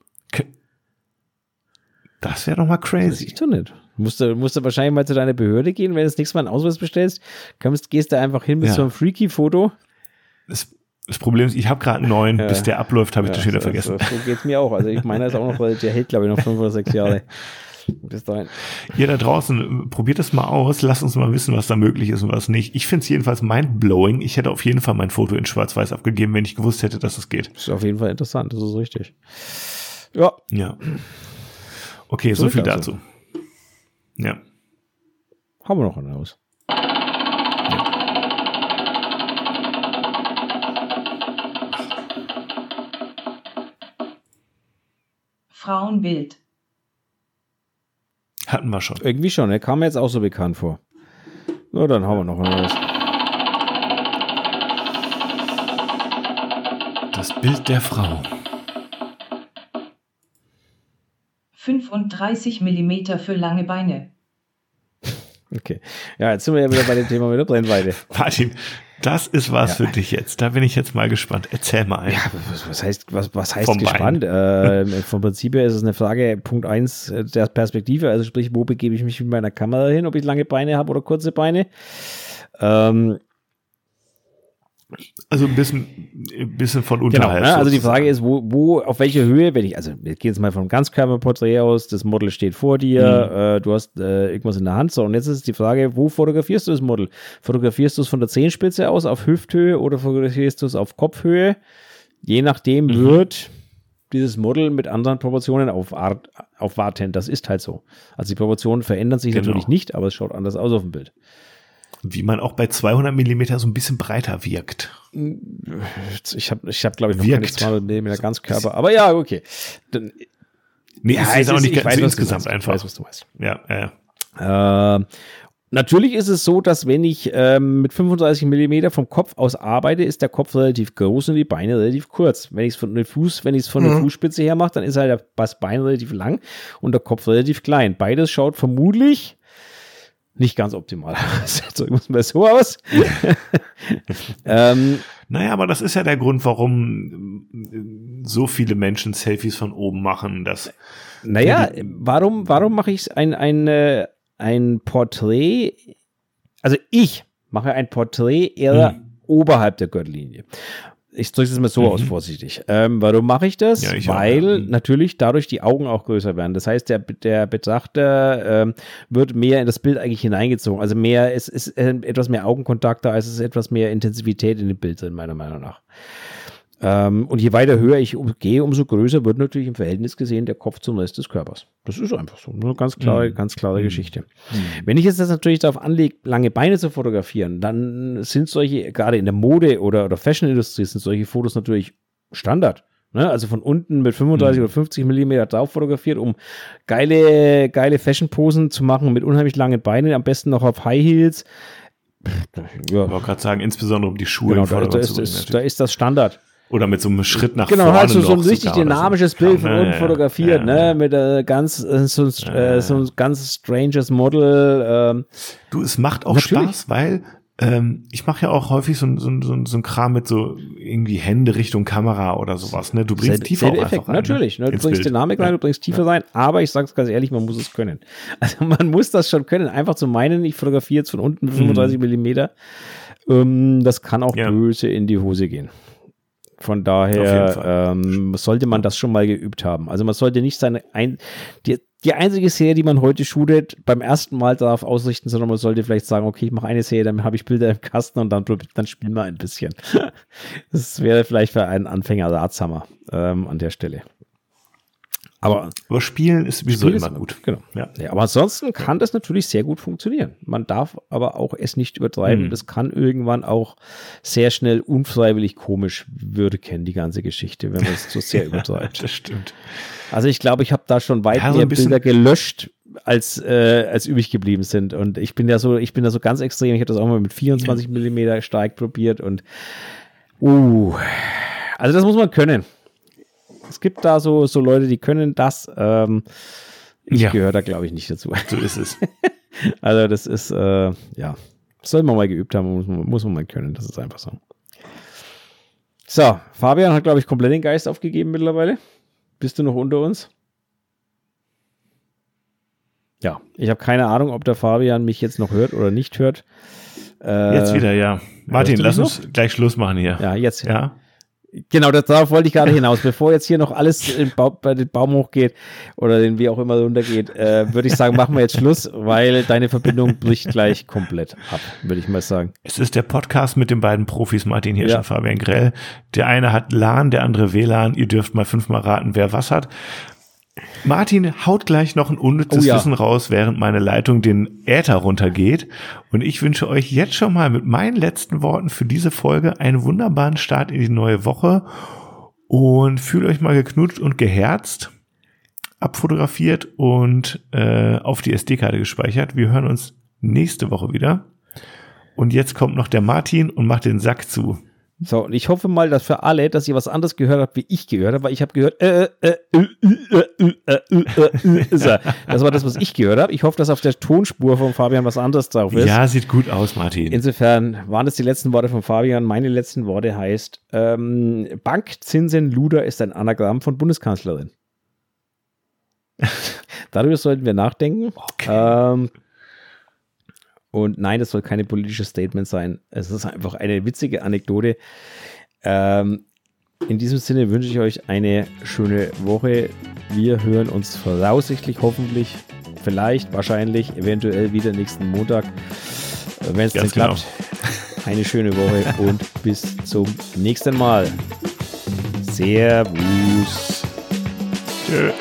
Speaker 1: Das wäre doch mal
Speaker 2: Das weiß
Speaker 1: crazy.
Speaker 2: ich doch nicht. Musst du, musst du wahrscheinlich mal zu deiner Behörde gehen, wenn du das nächste Mal einen Ausweis bestellst, kommst, gehst du einfach hin mit
Speaker 1: Ja.
Speaker 2: so einem Freaky-Foto.
Speaker 1: Das, das Problem ist, ich habe gerade einen neuen,
Speaker 2: Ja.
Speaker 1: bis der abläuft, habe ich
Speaker 2: Ja,
Speaker 1: das wieder
Speaker 2: so,
Speaker 1: vergessen.
Speaker 2: So, so geht's mir auch. Also ich meine, ist auch noch, der hält, glaube ich, noch fünf oder sechs Jahre. Bis dahin.
Speaker 1: Ihr da draußen, probiert es mal aus, lasst uns mal wissen, was da möglich ist und was nicht. Ich finde es jedenfalls mindblowing. Ich hätte auf jeden Fall mein Foto in schwarz-weiß abgegeben, wenn ich gewusst hätte, dass es geht.
Speaker 2: Das ist auf jeden Fall interessant, das ist richtig. Ja,
Speaker 1: Ja. Okay,
Speaker 2: So
Speaker 1: so viel
Speaker 2: das so.
Speaker 1: dazu. Ja.
Speaker 2: haben wir noch ein Haus.
Speaker 3: Frauenbild.
Speaker 1: Hatten wir schon.
Speaker 2: Irgendwie schon, er kam mir jetzt auch so bekannt vor. Na, dann haben wir noch ein Haus.
Speaker 1: Das Bild der Frau.
Speaker 3: 35 Millimeter für lange Beine.
Speaker 2: Okay. Ja, jetzt sind wir ja wieder bei dem Thema mit der Brennweite.
Speaker 1: Martin, das ist was
Speaker 2: Ja.
Speaker 1: für dich jetzt. Da bin ich jetzt mal gespannt. Erzähl mal.
Speaker 2: Ja, was, was heißt, was, was heißt
Speaker 1: Vom
Speaker 2: gespannt? Äh, vom Prinzip her ist es eine Frage, Punkt eins äh, der Perspektive, also sprich, wo begebe ich mich mit meiner Kamera hin, ob ich lange Beine habe oder kurze Beine. Ähm,
Speaker 1: Also ein bisschen, ein bisschen von
Speaker 2: Genau,
Speaker 1: unterhalb.
Speaker 2: ne? also die. Frage ist, wo, wo, auf welche Höhe, wenn ich, also wir gehen jetzt mal vom Ganzkörperporträt aus, das Model steht vor dir, äh, du hast äh, irgendwas in der Hand, so und jetzt ist die Frage, wo fotografierst du das Model? Fotografierst du es von der Zehenspitze aus auf Hüfthöhe oder fotografierst du es auf Kopfhöhe? Je nachdem wird dieses Model mit anderen Proportionen aufwarten. Das ist halt so. Also die Proportionen verändern sich
Speaker 1: Genau.
Speaker 2: natürlich nicht, aber es schaut anders aus auf dem Bild.
Speaker 1: Wie man auch bei 200 Millimeter so ein bisschen breiter wirkt.
Speaker 2: Ich habe, ich hab, glaube ich, noch
Speaker 1: Wirkt.
Speaker 2: keine 200 mm Ganzkörper. Aber ja, okay. Dann,
Speaker 1: Nee,
Speaker 2: ja,
Speaker 1: es
Speaker 2: es
Speaker 1: ist auch nicht
Speaker 2: ich
Speaker 1: ganz
Speaker 2: weiß,
Speaker 1: insgesamt einfach.
Speaker 2: Ich weiß, was du meinst.
Speaker 1: Ja, ja, ja.
Speaker 2: Äh, natürlich ist es so, dass wenn ich ähm, mit 35 mm vom Kopf aus arbeite, ist der Kopf relativ groß und die Beine relativ kurz. Wenn ich es von der Fuß, wenn von der Fußspitze her mache, dann ist halt das Bein relativ lang und der Kopf relativ klein. Beides schaut vermutlich nicht ganz optimal es mal so aus. ähm,
Speaker 1: Naja, aber das ist ja der Grund, warum äh, so viele Menschen Selfies von oben machen. Das,
Speaker 2: Naja, warum, warum mache ich ein, ein, äh, ein Porträt? Also ich mache ein Porträt eher
Speaker 1: Hm.
Speaker 2: oberhalb der Gürtellinie. Ich drücke es mal so aus, vorsichtig. Ähm, warum mache ich das?
Speaker 1: Mhm. Ja, ich auch,
Speaker 2: Weil
Speaker 1: ja. Hm.
Speaker 2: natürlich dadurch die Augen auch größer werden. Das heißt, der, der Betrachter ähm, wird mehr in das Bild eigentlich hineingezogen. Also mehr, es ist äh, etwas mehr Augenkontakt da, als es ist etwas mehr Intensivität in dem Bild drin, meiner Meinung nach. Ähm, und je weiter höher ich um, gehe, umso größer wird natürlich im Verhältnis gesehen der Kopf zum Rest des Körpers. Das ist einfach so. Eine ganz klare,
Speaker 1: Mhm.
Speaker 2: ganz klare Geschichte. Wenn ich jetzt das natürlich darauf anlege, lange Beine zu fotografieren, dann sind solche, gerade in der Mode- oder, oder Fashion-Industrie, sind solche Fotos natürlich Standard. Ne? Also von unten mit 35 oder 50 Millimeter drauf fotografiert, um geile, geile Fashion-Posen zu machen mit unheimlich langen Beinen, am besten noch auf High Heels. Ja,
Speaker 1: ich wollte gerade sagen, insbesondere um die Schuhe
Speaker 2: genau, da, da, ist,
Speaker 1: zu bringen.
Speaker 2: da ist das Standard.
Speaker 1: Oder mit so einem Schritt nach
Speaker 2: Genau,
Speaker 1: vorne.
Speaker 2: halt so, so ein richtig dynamisches
Speaker 1: so.
Speaker 2: Bild von
Speaker 1: Ja,
Speaker 2: unten
Speaker 1: ja,
Speaker 2: fotografiert,
Speaker 1: ja,
Speaker 2: ne?
Speaker 1: ja.
Speaker 2: Mit äh, ganz äh, so, ein- äh, so ein ganz stranges Model. Ähm,
Speaker 1: Du, es macht auch
Speaker 2: Natürlich.
Speaker 1: Spaß, weil ähm, ich mache ja auch häufig so, ein- so, ein- so, so ein Kram mit so irgendwie Hände Richtung Kamera oder sowas. Ne? Du bringst Tiefe auch einfach rein,
Speaker 2: natürlich. Ne? Du bringst
Speaker 1: Bild.
Speaker 2: Dynamik rein,
Speaker 1: Ja.
Speaker 2: du bringst Tiefe rein, aber ich sag's ganz ehrlich, man muss es können. Also man muss das schon können. Einfach zu meinen, ich fotografiere jetzt von unten mit 35 Millimeter, ähm, das kann auch
Speaker 1: Mhm. Ja.
Speaker 2: böse in die Hose gehen. Von daher ähm, sollte man das schon mal geübt haben. Also man sollte nicht seine ein, die, die einzige Serie, die man heute shootet, beim ersten Mal darauf ausrichten, sondern man sollte vielleicht sagen, okay, ich mache eine Serie, dann habe ich Bilder im Kasten und dann, dann spielen wir ein bisschen. das wäre vielleicht für einen Anfänger ratsamer ähm, an der Stelle. Aber
Speaker 1: Aber Spielen ist sowieso immer
Speaker 2: ist-
Speaker 1: gut.
Speaker 2: Genau.
Speaker 1: Ja.
Speaker 2: Ja, aber ansonsten kann das natürlich sehr gut funktionieren. Man darf aber auch es nicht übertreiben.
Speaker 1: Mhm.
Speaker 2: Das kann irgendwann auch sehr schnell unfreiwillig komisch wirken, die ganze Geschichte, wenn man es zu sehr übertreibt.
Speaker 1: Das stimmt.
Speaker 2: Also ich glaube, ich habe da schon weit
Speaker 1: Ja, so
Speaker 2: mehr
Speaker 1: bisschen-
Speaker 2: Bilder gelöscht, als, äh, als übrig geblieben sind. Und ich bin ja so, ich bin da so ganz extrem. Ich habe das auch mal mit 24 Millimeter stark probiert und uh, also das muss man können. Es gibt da so, so Leute, die können das. Ähm, ich
Speaker 1: Ja.
Speaker 2: gehöre da, glaube ich, nicht dazu.
Speaker 1: So ist es.
Speaker 2: Also das ist, äh, ja, soll man mal geübt haben, muss man, muss man mal können. Das ist einfach so. So, Fabian hat, glaube ich, komplett den Geist aufgegeben mittlerweile. Bist du noch unter uns? Ja, ich habe keine Ahnung, ob der Fabian mich jetzt noch hört oder nicht hört. Äh,
Speaker 1: Jetzt wieder, ja. Martin, lass uns gleich Schluss machen hier.
Speaker 2: Ja, jetzt.
Speaker 1: Ja.
Speaker 2: Genau, das, darauf wollte ich gerade hinaus. Bevor jetzt hier noch alles Baum, bei den Baum hochgeht oder den wie auch immer runtergeht, äh, würde ich sagen, machen wir jetzt Schluss, weil deine Verbindung bricht gleich komplett ab, würde ich mal sagen.
Speaker 1: Es ist der Podcast mit den beiden Profis, Martin Hirsch
Speaker 2: Ja.
Speaker 1: und Fabian Grell. Der eine hat LAN, der andere WLAN. Ihr dürft mal fünfmal raten, wer was hat. Martin haut gleich noch ein unnützes
Speaker 2: Oh ja.
Speaker 1: Wissen raus, während meine Leitung den Äther runtergeht. Und ich wünsche euch jetzt schon mal mit meinen letzten Worten für diese Folge einen wunderbaren Start in die neue Woche. Und fühlt euch mal geknutscht und geherzt, abfotografiert und äh, auf die SD-Karte gespeichert. Wir hören uns nächste Woche wieder. Und jetzt kommt noch der Martin und macht den Sack zu.
Speaker 2: So, und ich hoffe mal, dass für alle, dass ihr was anderes gehört habt, wie ich gehört habe, weil ich habe gehört, das war das, was ich gehört habe. Ich hoffe, dass auf der Tonspur von Fabian was anderes drauf ist.
Speaker 1: Ja, sieht gut aus, Martin.
Speaker 2: Insofern waren das die letzten Worte von Fabian. Meine letzten Worte heißt, ähm, Bankzinsenluder ist ein Anagramm von Bundeskanzlerin. Darüber sollten wir nachdenken.
Speaker 1: Okay.
Speaker 2: Ähm, und nein, das soll keine politische Statement sein. Es ist einfach eine witzige Anekdote. Ähm, in diesem Sinne wünsche ich euch eine schöne Woche. Wir hören uns voraussichtlich, hoffentlich, vielleicht, wahrscheinlich, eventuell wieder nächsten Montag, wenn es denn
Speaker 1: genau.
Speaker 2: klappt. Eine schöne Woche und bis zum nächsten Mal. Servus.
Speaker 1: Tschö.